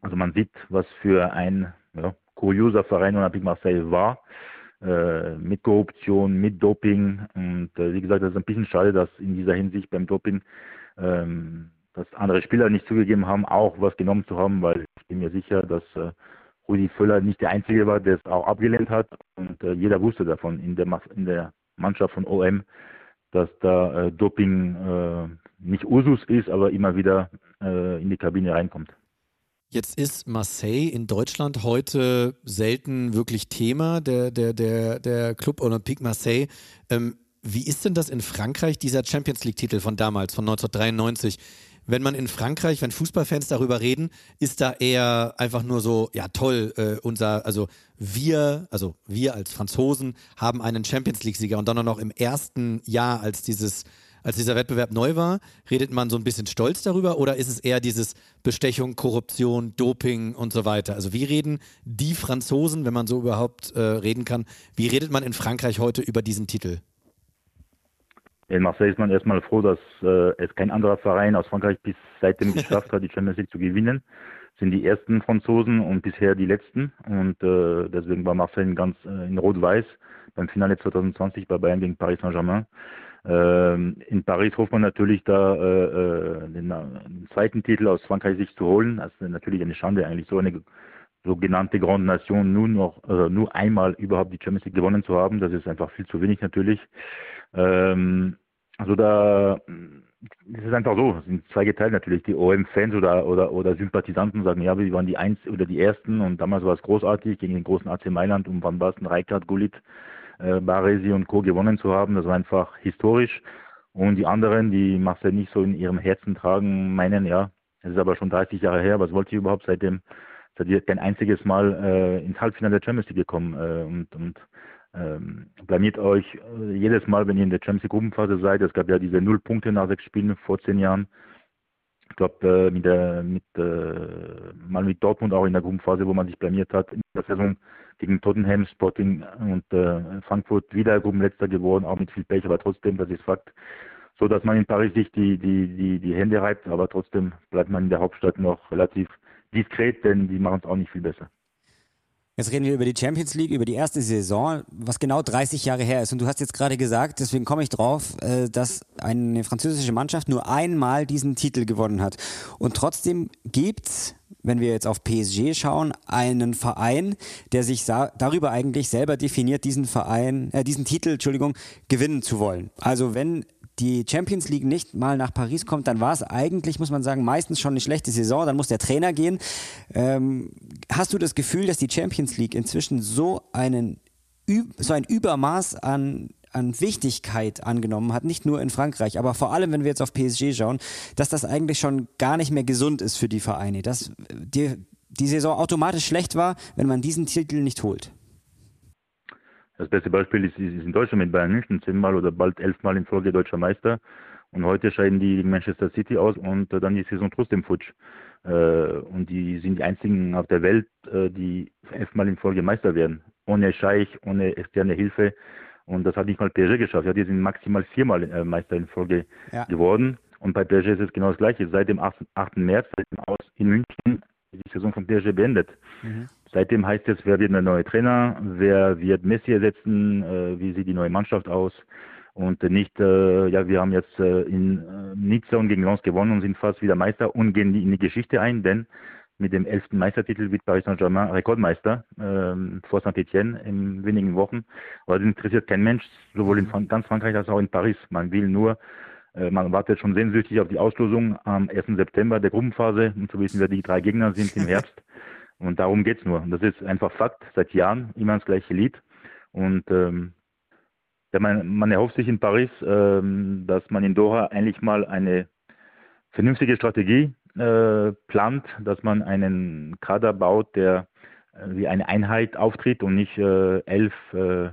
Also man sieht, was für ein ja, kurioser Verein Olympique Marseille war. Äh, mit Korruption, mit Doping. Und äh, wie gesagt, das ist ein bisschen schade, dass in dieser Hinsicht beim Doping ähm, dass andere Spieler nicht zugegeben haben, auch was genommen zu haben, weil ich bin mir sicher, dass äh, Rudi Völler nicht der Einzige war, der es auch abgelehnt hat. Und äh, jeder wusste davon in der, in der Mannschaft von OM, dass da äh, Doping äh, nicht Usus ist, aber immer wieder äh, in die Kabine reinkommt. Jetzt ist Marseille in Deutschland heute selten wirklich Thema, der, der, der, der Club Olympique Marseille. Ähm, wie ist denn das in Frankreich, dieser Champions League-Titel von damals, von 1993? Wenn man in Frankreich, wenn Fußballfans darüber reden, ist da eher einfach nur so, ja toll, äh, unser, also wir, also wir als Franzosen haben einen Champions League-Sieger und dann auch noch im ersten Jahr, als dieses als dieser Wettbewerb neu war, redet man so ein bisschen stolz darüber oder ist es eher dieses Bestechung, Korruption, Doping und so weiter? Also wie reden die Franzosen, wenn man so überhaupt äh, reden kann, wie redet man in Frankreich heute über diesen Titel? In Marseille ist man erstmal froh, dass äh, es kein anderer Verein aus Frankreich bis seitdem geschafft hat, die Champions League zu gewinnen. Sind die ersten Franzosen und bisher die letzten. Und äh, deswegen war Marseille ganz äh, in Rot-Weiß beim Finale 2020 bei Bayern gegen Paris Saint-Germain. Ähm, in Paris hofft man natürlich da äh, äh den, den, zweiten Titel aus Frankreich sich zu holen. Das ist natürlich eine Schande, eigentlich so eine sogenannte Grande Nation nur noch äh, nur einmal überhaupt die Champions League gewonnen zu haben. Das ist einfach viel zu wenig natürlich. Ähm, also da es ist einfach so, es sind zwei geteilt natürlich. Die OM-Fans oder, oder, oder Sympathisanten sagen, ja, wir waren die Eins oder die Ersten und damals war es großartig gegen den großen AC Mailand und Van Basten, Reichardt, Gullit äh, Baresi und Co. gewonnen zu haben. Das war einfach historisch. Und die anderen, die Marcel nicht so in ihrem Herzen tragen, meinen, ja, es ist aber schon 30 Jahre her, was wollte ich überhaupt seitdem? Seid ihr kein einziges Mal äh, ins Halbfinale der Champions League gekommen äh, und, und ähm, blamiert euch äh, jedes Mal, wenn ihr in der Champions League Gruppenphase seid. Es gab ja diese Null Punkte nach sechs Spielen vor zehn Jahren. Ich glaube, äh, mit, der, mit, äh, mal mit Dortmund auch in der Gruppenphase, wo man sich blamiert hat, in der Saison gegen Tottenham, Sporting und äh, Frankfurt wieder Gruppenletzter geworden, auch mit viel Pech, aber trotzdem, das ist Fakt. So dass man in Paris sich die, die, die, die Hände reibt, aber trotzdem bleibt man in der Hauptstadt noch relativ diskret, denn die machen es auch nicht viel besser. Jetzt reden wir über die Champions League, über die erste Saison, was genau 30 Jahre her ist. Und du hast jetzt gerade gesagt, deswegen komme ich drauf, äh, dass eine französische Mannschaft nur einmal diesen Titel gewonnen hat. Und trotzdem gibt's, wenn wir jetzt auf PSG schauen, einen Verein, der sich darüber eigentlich selber definiert, diesen Verein, äh, diesen Titel, Entschuldigung, gewinnen zu wollen. Also wenn die Champions League nicht mal nach Paris kommt, dann war es eigentlich, muss man sagen, meistens schon eine schlechte Saison. Dann muss der Trainer gehen. Ähm, hast du das Gefühl, dass die Champions League inzwischen so, einen, so ein Übermaß an an Wichtigkeit angenommen hat, nicht nur in Frankreich, aber vor allem, wenn wir jetzt auf PSG schauen, dass das eigentlich schon gar nicht mehr gesund ist für die Vereine, dass die, die Saison automatisch schlecht war, wenn man diesen Titel nicht holt. Das beste Beispiel ist, ist in Deutschland mit Bayern München, zehnmal oder bald elfmal in Folge deutscher Meister. Und heute scheiden die Manchester City aus und äh, dann die Saison trotzdem futsch. Äh, und die sind die einzigen auf der Welt, äh, die elfmal in Folge Meister werden. Ohne Scheich, ohne externe Hilfe. Und das hat nicht mal PSG geschafft. Ja, die sind maximal viermal äh, Meister in Folge ja. geworden. Und bei PSG ist es genau das Gleiche. Seit dem 8. 8. März, seit dem Aus in München, die Saison von PSG beendet. Mhm. Seitdem heißt es, wer wird der neue Trainer, wer wird Messi ersetzen, äh, wie sieht die neue Mannschaft aus und nicht, äh, ja, wir haben jetzt äh, in äh, Nizza und gegen Lens gewonnen und sind fast wieder Meister und gehen in die Geschichte ein, denn mit dem elften Meistertitel wird Paris Saint-Germain Rekordmeister ähm, vor Saint-Etienne in wenigen Wochen. Aber das interessiert kein Mensch, sowohl in Frank ganz Frankreich als auch in Paris. Man will nur, äh, man wartet schon sehnsüchtig auf die Auslosung am 1. September der Gruppenphase, um zu wissen, wer die drei Gegner sind im Herbst. Und darum geht's nur. Und das ist einfach Fakt, seit Jahren immer das gleiche Lied. Und ähm, man, man erhofft sich in Paris, ähm, dass man in Doha eigentlich mal eine vernünftige Strategie äh, plant, dass man einen Kader baut, der äh, wie eine Einheit auftritt und nicht äh, elf äh,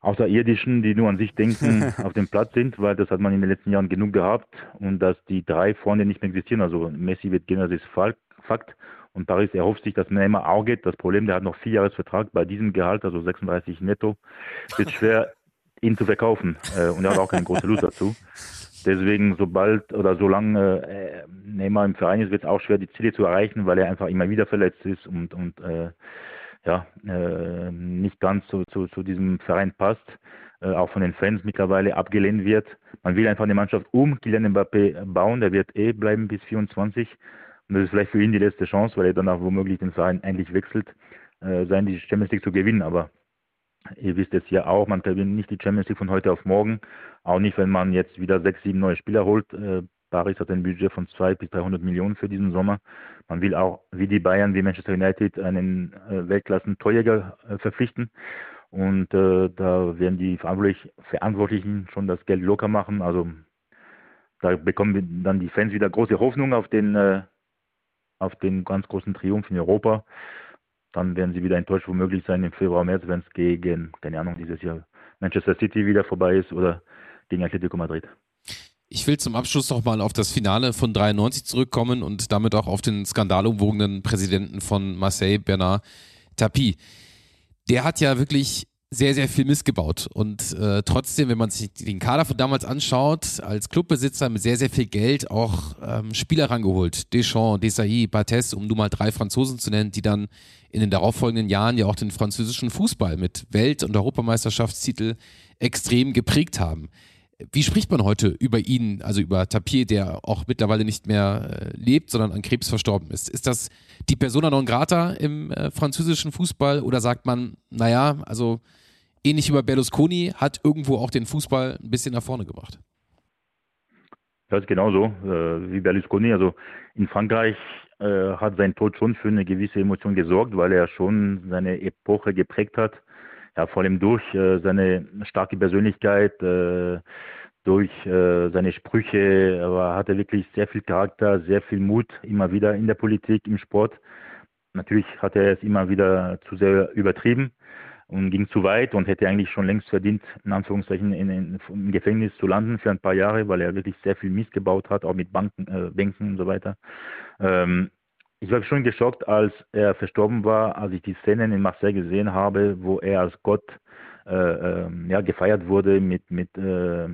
Außerirdischen, die nur an sich denken, auf dem Platz sind, weil das hat man in den letzten Jahren genug gehabt und dass die drei vorne nicht mehr existieren. Also Messi wird gehen, das ist Fakt. Und Paris erhofft sich, dass Neymar auch geht. Das Problem, der hat noch vier Jahresvertrag bei diesem Gehalt, also 36 netto, wird schwer, ihn zu verkaufen. Äh, und er hat auch keine große Lust dazu. Deswegen, sobald oder solange äh, Neymar im Verein ist, wird es auch schwer, die Ziele zu erreichen, weil er einfach immer wieder verletzt ist und, und äh, ja, äh, nicht ganz zu, zu, zu diesem Verein passt, äh, auch von den Fans mittlerweile abgelehnt wird. Man will einfach eine Mannschaft um Kylian Mbappé bauen, der wird eh bleiben bis 24 und das ist vielleicht für ihn die letzte Chance, weil er danach womöglich den Verein endlich wechselt, äh, sein die Champions League zu gewinnen, aber Ihr wisst es ja auch, man gewinnt nicht die Champions League von heute auf morgen, auch nicht, wenn man jetzt wieder sechs, sieben neue Spieler holt. Äh, Paris hat ein Budget von 200 bis 300 Millionen für diesen Sommer. Man will auch, wie die Bayern, wie Manchester United, einen äh, Weltklassen-Torjäger äh, verpflichten. Und äh, da werden die Verantwortlichen schon das Geld locker machen. Also da bekommen dann die Fans wieder große Hoffnung auf den, äh, auf den ganz großen Triumph in Europa. Dann werden sie wieder enttäuscht womöglich sein im Februar, März, wenn es gegen, keine Ahnung, dieses Jahr Manchester City wieder vorbei ist oder gegen Atletico Madrid. Ich will zum Abschluss nochmal auf das Finale von 93 zurückkommen und damit auch auf den skandalumwogenen Präsidenten von Marseille, Bernard Tapie. Der hat ja wirklich sehr, sehr viel missgebaut. Und äh, trotzdem, wenn man sich den Kader von damals anschaut, als Clubbesitzer mit sehr, sehr viel Geld auch ähm, Spieler rangeholt. Deschamps, Desailly, Barthez, um nur mal drei Franzosen zu nennen, die dann in den darauffolgenden Jahren ja auch den französischen Fußball mit Welt- und Europameisterschaftstitel extrem geprägt haben. Wie spricht man heute über ihn, also über Tapir, der auch mittlerweile nicht mehr äh, lebt, sondern an Krebs verstorben ist? Ist das die Persona non grata im äh, französischen Fußball oder sagt man, naja, also ähnlich wie bei Berlusconi, hat irgendwo auch den Fußball ein bisschen nach vorne gebracht? Das ist genauso äh, wie Berlusconi. Also in Frankreich äh, hat sein Tod schon für eine gewisse Emotion gesorgt, weil er schon seine Epoche geprägt hat ja, vor allem durch äh, seine starke Persönlichkeit, äh, durch äh, seine Sprüche, aber hatte wirklich sehr viel Charakter, sehr viel Mut, immer wieder in der Politik, im Sport. Natürlich hat er es immer wieder zu sehr übertrieben und ging zu weit und hätte eigentlich schon längst verdient, in Anführungszeichen in, in, im Gefängnis zu landen für ein paar Jahre, weil er wirklich sehr viel Mist gebaut hat, auch mit Banken, äh, Bänken und so weiter. Ähm, ich war schon geschockt, als er verstorben war, als ich die Szenen in Marseille gesehen habe, wo er als Gott äh, äh, ja, gefeiert wurde mit, mit äh, äh,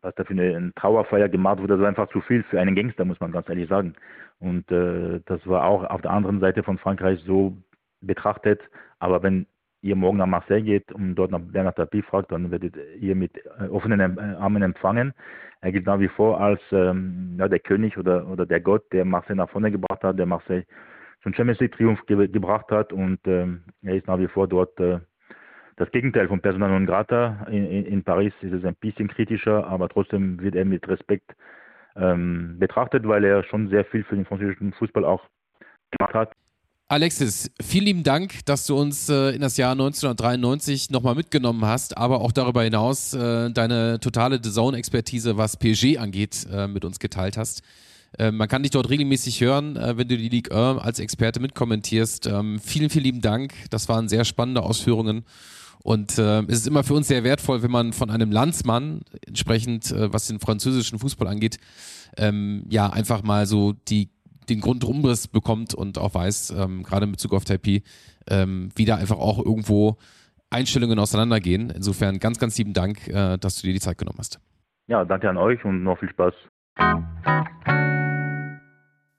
was da für eine, eine Trauerfeier gemacht wurde. Das war einfach zu viel für einen Gangster, muss man ganz ehrlich sagen. Und äh, das war auch auf der anderen Seite von Frankreich so betrachtet. Aber wenn ihr morgen nach Marseille geht und dort nach Bernard Tapie fragt, dann werdet ihr mit äh, offenen Armen empfangen. Er gilt nach wie vor als ähm, ja, der König oder, oder der Gott, der Marseille nach vorne gebracht hat, der Marseille zum Champions League Triumph ge gebracht hat und ähm, er ist nach wie vor dort äh, das Gegenteil von Persona non grata. In, in, in, Paris ist es ein bisschen kritischer, aber trotzdem wird er mit Respekt ähm, betrachtet, weil er schon sehr viel für den französischen Fußball auch gemacht hat. Alexis, vielen lieben Dank, dass du uns äh, in das Jahr 1993 nochmal mitgenommen hast, aber auch darüber hinaus äh, deine totale Zone-Expertise, was PSG angeht, äh, mit uns geteilt hast. Äh, man kann dich dort regelmäßig hören, äh, wenn du die Ligue 1 als Experte mitkommentierst. Ähm, vielen, vielen lieben Dank. Das waren sehr spannende Ausführungen. Und äh, es ist immer für uns sehr wertvoll, wenn man von einem Landsmann, entsprechend was den französischen Fußball angeht, ähm, ja, einfach mal so die den Grundumriss bekommt und auch weiß, ähm, gerade in Bezug auf Taipei, ähm, wie da einfach auch irgendwo Einstellungen auseinandergehen. Insofern ganz, ganz lieben Dank, äh, dass du dir die Zeit genommen hast. Ja, danke an euch und noch viel Spaß.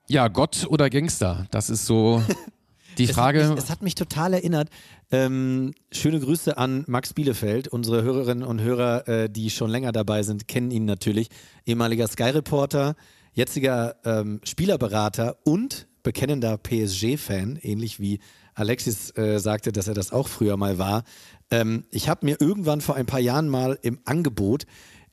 Ja, Gott oder Gangster? Das ist so die Frage. Es hat mich, es hat mich total erinnert. Ähm, schöne Grüße an Max Bielefeld. Unsere Hörerinnen und Hörer, äh, die schon länger dabei sind, kennen ihn natürlich. Ehemaliger Sky-Reporter, jetziger ähm, Spielerberater und bekennender PSG-Fan, ähnlich wie Alexis äh, sagte, dass er das auch früher mal war. Ähm, ich habe mir irgendwann vor ein paar Jahren mal im Angebot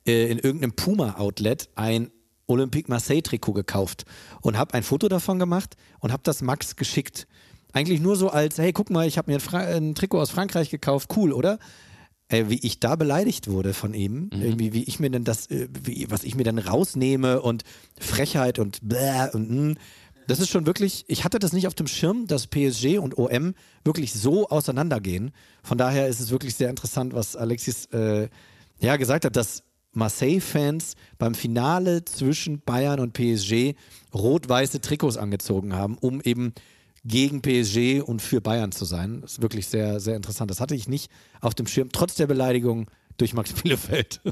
äh, in irgendeinem Puma-Outlet ein Olympique Marseille-Trikot gekauft und habe ein Foto davon gemacht und habe das Max geschickt. Eigentlich nur so als, hey, guck mal, ich habe mir ein, ein, Trikot aus Frankreich gekauft, cool, oder? Äh, wie ich da beleidigt wurde von ihm, mhm. irgendwie, wie ich mir denn das, äh, wie, was ich mir dann rausnehme und Frechheit und bläh und mh. Hm. Das ist schon wirklich, ich hatte das nicht auf dem Schirm, dass PSG und OM wirklich so auseinandergehen. Von daher ist es wirklich sehr interessant, was Alexis äh, ja gesagt hat, dass Marseille-Fans beim Finale zwischen Bayern und PSG rot-weiße Trikots angezogen haben, um eben gegen PSG und für Bayern zu sein. Das ist wirklich sehr, sehr interessant. Das hatte ich nicht auf dem Schirm, trotz der Beleidigung durch Max Bielefeld.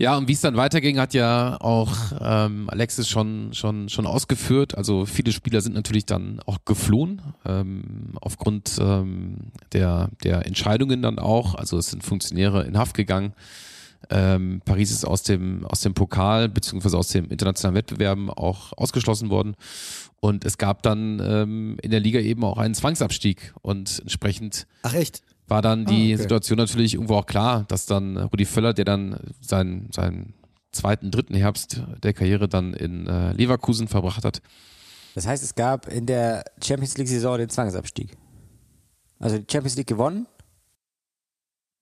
Ja, und wie es dann weiterging, hat ja auch ähm, Alexis schon, schon, schon ausgeführt. Also viele Spieler sind natürlich dann auch geflohen, ähm, aufgrund ähm, der, der Entscheidungen dann auch. Also es sind Funktionäre in Haft gegangen. Ähm, Paris ist aus dem, aus dem Pokal beziehungsweise aus dem internationalen Wettbewerben auch ausgeschlossen worden. Und es gab dann ähm, in der Liga eben auch einen Zwangsabstieg und entsprechend Ach echt? war dann die Ah, okay. Situation natürlich irgendwo auch klar, dass dann Rudi Völler, der dann seinen, seinen zweiten, dritten Herbst der Karriere dann in äh, Leverkusen verbracht hat. Das heißt, es gab in der Champions League-Saison den Zwangsabstieg. Also die Champions League gewonnen.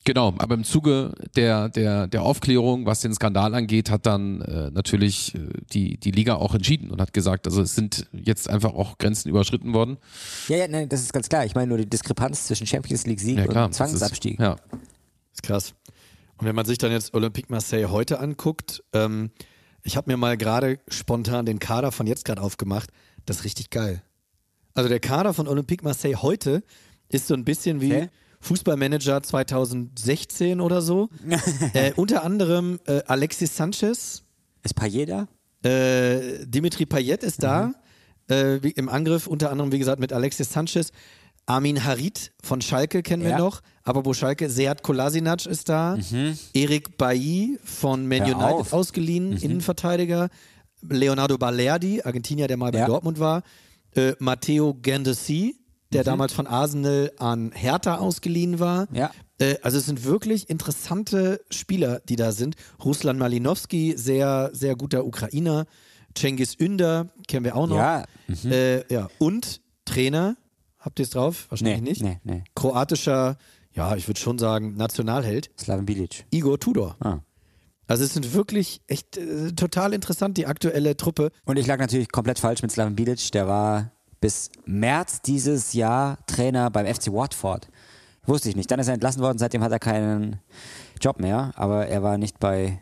Genau, aber im Zuge der, der, der Aufklärung, was den Skandal angeht, hat dann äh, natürlich äh, die, die Liga auch entschieden und hat gesagt, also es sind jetzt einfach auch Grenzen überschritten worden. Ja, ja, nein, das ist ganz klar. Ich meine nur die Diskrepanz zwischen Champions League-Sieg Ja klar. und das ist- Zwangsabstieg. Ja. ist krass. Und wenn man sich dann jetzt Olympique Marseille heute anguckt, ähm, ich habe mir mal gerade spontan den Kader von jetzt gerade aufgemacht. Das ist richtig geil. Also der Kader von Olympique Marseille heute ist so ein bisschen wie Okay. Fußballmanager 2016 oder so. äh, unter anderem äh, Alexis Sanchez, Ist Payet da? äh, Dimitri Payet ist da. Äh, wie, Im Angriff unter anderem, wie gesagt, mit Alexis Sanchez. Armin Harit von Schalke kennen wir Ja. noch. Aber wo Schalke, Seat Kolasinac ist da. Erik Bailly von Man Hör United auf. ausgeliehen, Innenverteidiger. Leonardo Balerdi, Argentinier, der mal bei Ja. Dortmund war. Äh, Matteo Gendesi, der damals von Arsenal an Hertha ausgeliehen war. Ja. Äh, also es sind wirklich interessante Spieler, die da sind. Ruslan Malinowski, sehr, sehr guter Ukrainer. Cengiz Ünder, kennen wir auch noch. Ja. Äh, ja. Und Trainer, habt ihr es drauf? Wahrscheinlich Nee, nicht. nee, nee. Kroatischer, ja, ich würde schon sagen, Nationalheld, Slaven Bilic. Igor Tudor. Ah. Also es sind wirklich echt äh, total interessant, die aktuelle Truppe. Und ich lag natürlich komplett falsch mit Slaven Bilic. Der war bis März dieses Jahr Trainer beim FC Watford. Wusste ich nicht. Dann ist er entlassen worden, seitdem hat er keinen Job mehr. Aber er war nicht bei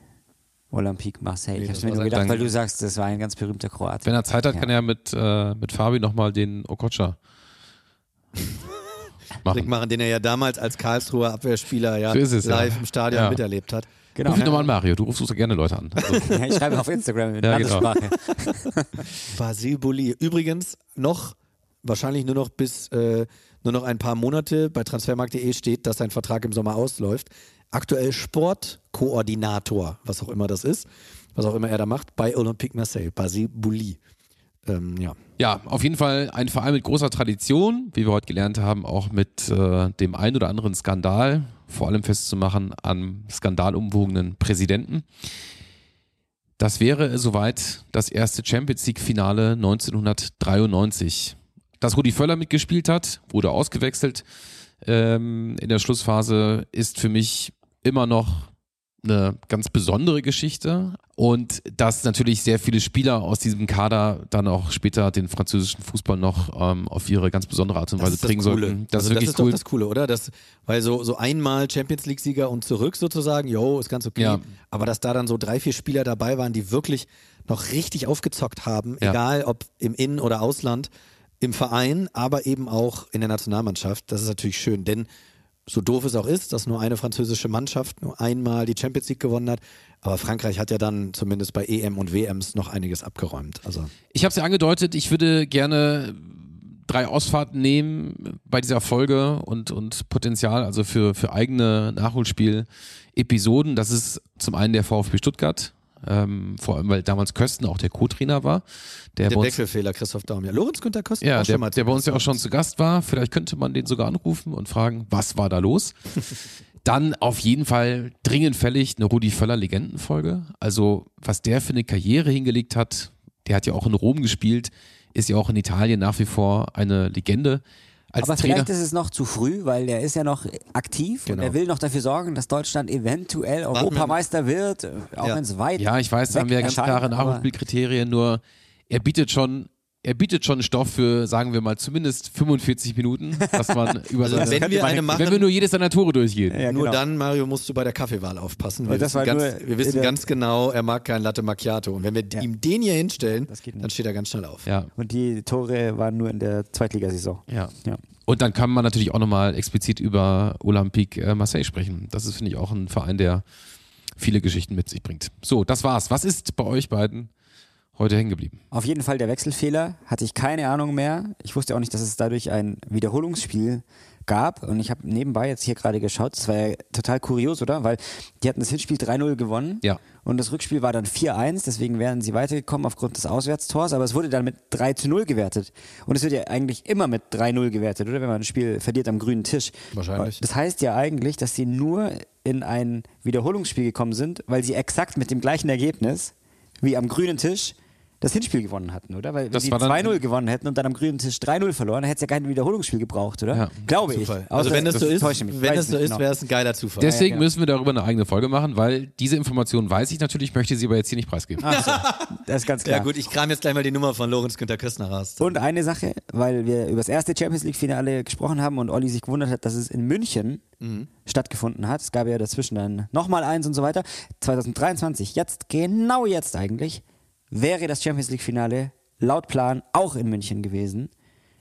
Olympique Marseille. ich das habe mir war nur gedacht, Dank. weil du sagst, das war ein ganz berühmter Kroat. Wenn er Zeit hat, Ja. kann er mit, äh, mit Fabi nochmal den Okocha machen. machen, den er ja damals als Karlsruher Abwehrspieler ja So es, ja. live im Stadion Ja. miterlebt hat. Genau. Ruf ihn nochmal an, Mario. Du rufst so gerne Leute an. Also, Ja, ich schreibe auf Instagram in Ja, genau. Landessprache. Basil Boli. Übrigens noch, wahrscheinlich nur noch bis äh, nur noch ein paar Monate bei transfermarkt.de steht, dass sein Vertrag im Sommer ausläuft. Aktuell Sportkoordinator, was auch immer das ist, was auch immer er da macht, bei Olympique Marseille, Basil Boli. Ähm, ja. Ja, auf jeden Fall ein Verein mit großer Tradition, wie wir heute gelernt haben, auch mit äh, dem ein oder anderen Skandal, vor allem festzumachen am skandalumwogenen Präsidenten. Das wäre soweit das erste Champions League-Finale 1993. Dass Rudi Völler mitgespielt hat, wurde ausgewechselt ähm, in der Schlussphase, ist für mich immer noch eine ganz besondere Geschichte und dass natürlich sehr viele Spieler aus diesem Kader dann auch später den französischen Fußball noch ähm, auf ihre ganz besondere Art und Weise bringen sollten. Das also ist wirklich das ist cool. doch das Coole, oder? Das, weil so, so einmal Champions League-Sieger und zurück sozusagen, jo, ist ganz okay. Ja. Aber dass da dann so drei, vier Spieler dabei waren, die wirklich noch richtig aufgezockt haben, Ja. egal ob im In- oder Ausland, im Verein, aber eben auch in der Nationalmannschaft, das ist natürlich schön, denn so doof es auch ist, dass nur eine französische Mannschaft nur einmal die Champions League gewonnen hat, aber Frankreich hat ja dann zumindest bei EM und WMs noch einiges abgeräumt. Also Ich habe es ja angedeutet, ich würde gerne drei Ausfahrten nehmen bei dieser Folge und, und Potenzial, also für, für eigene Nachholspiel-Episoden. Das ist zum einen der VfB Stuttgart, ähm, vor allem weil damals Kösten auch der Co-Trainer war. Der, der Deckelfehler, Christoph Daum. Ja, Lorenz Günther Kosten ja, auch der, schon mal der bei uns ja auch schon zu Gast war. Vielleicht könnte man den sogar anrufen und fragen, was war da los? Dann auf jeden Fall dringend fällig eine Rudi Völler Legendenfolge. Also was der für eine Karriere hingelegt hat, der hat ja auch in Rom gespielt, ist ja auch in Italien nach wie vor eine Legende. Als Aber Trainer. vielleicht ist es noch zu früh, weil er ist ja noch aktiv Genau. und er will noch dafür sorgen, dass Deutschland eventuell wir- Europameister wird, äh, auch Ja. wenn es weit Ja, ich weiß, da haben wir ja ganz klare Nachholspielkriterien, nur er bietet schon, er bietet schon Stoff für, sagen wir mal, zumindest 45 Minuten, dass man über Also seine, wenn wir eine machen, wenn wir nur jedes seiner Tore durchgehen. Ja, nur genau. dann, Mario, musst du bei der Kaffeewahl aufpassen. Wir Weil das wissen, war ganz, wir wissen ganz genau, er mag kein Latte Macchiato. Und wenn wir Ja. ihm den hier hinstellen, dann steht er ganz schnell auf. Ja, Und die Tore waren nur in der Zweitligasaison. ja. Ja. Und dann kann man natürlich auch nochmal explizit über Olympique äh, Marseille sprechen. Das ist, finde ich, auch ein Verein, der viele Geschichten mit sich bringt. So, das war's. Was ist bei euch beiden heute hängen geblieben? Auf jeden Fall der Wechselfehler. Hatte ich keine Ahnung mehr. Ich wusste auch nicht, dass es dadurch ein Wiederholungsspiel gab. Und ich habe nebenbei jetzt hier gerade geschaut. Das war ja total kurios, oder? Weil die hatten das Hinspiel 3-0 gewonnen. Ja. Und das Rückspiel war dann 4-1. Deswegen wären sie weitergekommen aufgrund des Auswärtstors. Aber es wurde dann mit 3-0 gewertet. Und es wird ja eigentlich immer mit 3-0 gewertet, oder? Wenn man ein Spiel verliert am grünen Tisch. Wahrscheinlich. Das heißt ja eigentlich, dass sie nur in ein Wiederholungsspiel gekommen sind, weil sie exakt mit dem gleichen Ergebnis wie am grünen Tisch das Hinspiel gewonnen hatten, oder? Weil wenn Das sie war dann- 2-0 gewonnen hätten und dann am grünen Tisch 3-0 verloren, dann hätte es ja kein Wiederholungsspiel gebraucht, oder? Ja. Glaube ich. Zufall. Außer Also wenn das so ist, täusche mich. wenn das so ist, genau. wäre es ein geiler Zufall. Deswegen genau. müssen wir darüber eine eigene Folge machen, weil diese Information weiß ich natürlich, möchte sie aber jetzt hier nicht preisgeben. Ach so, das ist ganz klar. ja gut, ich kram jetzt gleich mal die Nummer von Lorenz Günther Küstner raus. Und eine Sache, weil wir über das erste Champions League-Finale gesprochen haben und Olli sich gewundert hat, dass es in München Mhm. stattgefunden hat. Es gab ja dazwischen dann nochmal eins und so weiter. 2023, jetzt, genau jetzt eigentlich, wäre das Champions League-Finale laut Plan auch in München gewesen.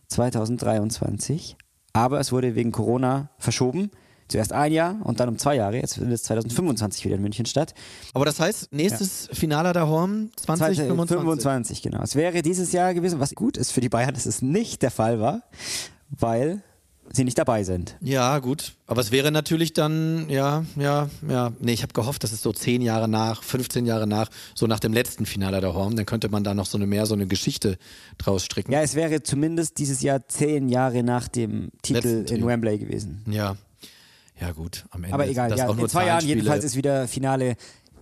2023. Aber es wurde wegen Corona verschoben. Zuerst ein Jahr und dann um zwei Jahre. Jetzt findet es 2025 wieder in München statt. Aber das heißt, nächstes Finale der Horm 2025. 2025, genau. Es wäre dieses Jahr gewesen, was gut ist für die Bayern, dass es nicht der Fall war, weil sie nicht dabei sind. Ja, gut. Aber es wäre natürlich dann, ja, ja, ja. Nee, ich habe gehofft, dass es so zehn Jahre nach, 15 Jahre nach, so nach dem letzten Finale der Horm, dann könnte man da noch so eine mehr so eine Geschichte draus stricken. Ja, es wäre zumindest dieses Jahr zehn Jahre nach dem Titel Letzten in. Wembley gewesen. Ja. Ja, gut. Am Ende Aber egal, das ja, auch nur in zwei Jahren jedenfalls ist wieder Finale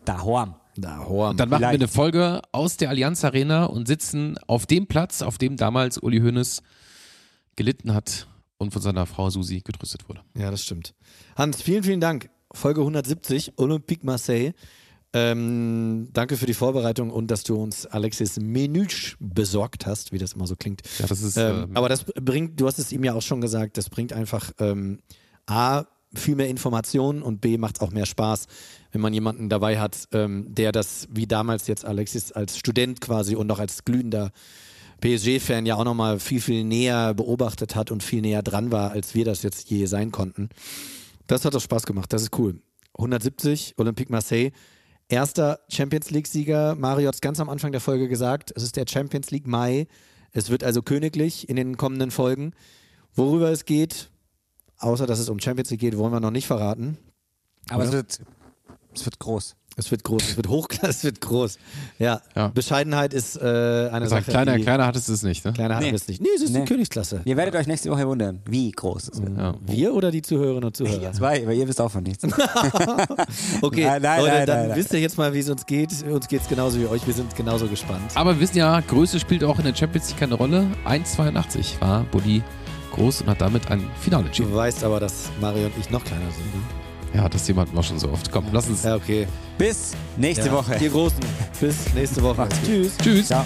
da Horm. Da, Horm. Dann machen wir Vielleicht. eine Folge aus der Allianz Arena und sitzen auf dem Platz, auf dem damals Uli Hoeneß gelitten hat und von seiner Frau Susi getröstet wurde. Ja, das stimmt. Hans, vielen, vielen Dank. Folge 170, Olympique Marseille. Ähm, danke für die Vorbereitung und dass du uns Alexis Menüsch besorgt hast, wie das immer so klingt. Ja, das ist, Ähm, ähm, aber das bringt, du hast es ihm ja auch schon gesagt, das bringt einfach ähm, A, viel mehr Informationen und B, macht auch mehr Spaß, wenn man jemanden dabei hat, ähm, der das, wie damals jetzt Alexis als Student quasi und noch als glühender PSG-Fan ja auch nochmal viel, viel näher beobachtet hat und viel näher dran war, als wir das jetzt je sein konnten. Das hat doch Spaß gemacht, das ist cool. 170, Olympique Marseille. Erster Champions League-Sieger. Mario hat es ganz am Anfang der Folge gesagt. Es ist der Champions League Mai. Es wird also königlich in den kommenden Folgen. Worüber es geht, außer dass es um Champions League geht, wollen wir noch nicht verraten. Aber es wird, es wird groß. Es wird groß, es wird hochklassig, es wird groß. Ja. Ja. Bescheidenheit ist äh, eine also Sache. kleiner, die, kleiner hattest du es nicht, ne? Kleiner hatten Nee. wir es nicht. Nee, es ist Nee. die Königsklasse. Ihr werdet euch nächste Woche wundern, wie groß es wird. Ja. Wir oder die Zuhörerinnen und Zuhörer? Zwei, aber ihr wisst auch von nichts. Okay, Nein, nein, Leute, nein, dann wisst ihr jetzt mal, wie es uns geht. Uns geht es genauso wie euch. Wir sind genauso gespannt. Aber wir wissen ja, Größe spielt auch in der Champions League keine Rolle. 1,82 war Bulli groß und hat damit ein Finale Du entschieden. weißt aber, dass Mario und ich noch kleiner sind. Ne? Ja, das Thema hatten wir schon so oft. Komm, lass uns. Ja, okay. Bis nächste ja. Woche. Die Großen. Bis nächste Woche. Tschüss. Tschüss. Ciao.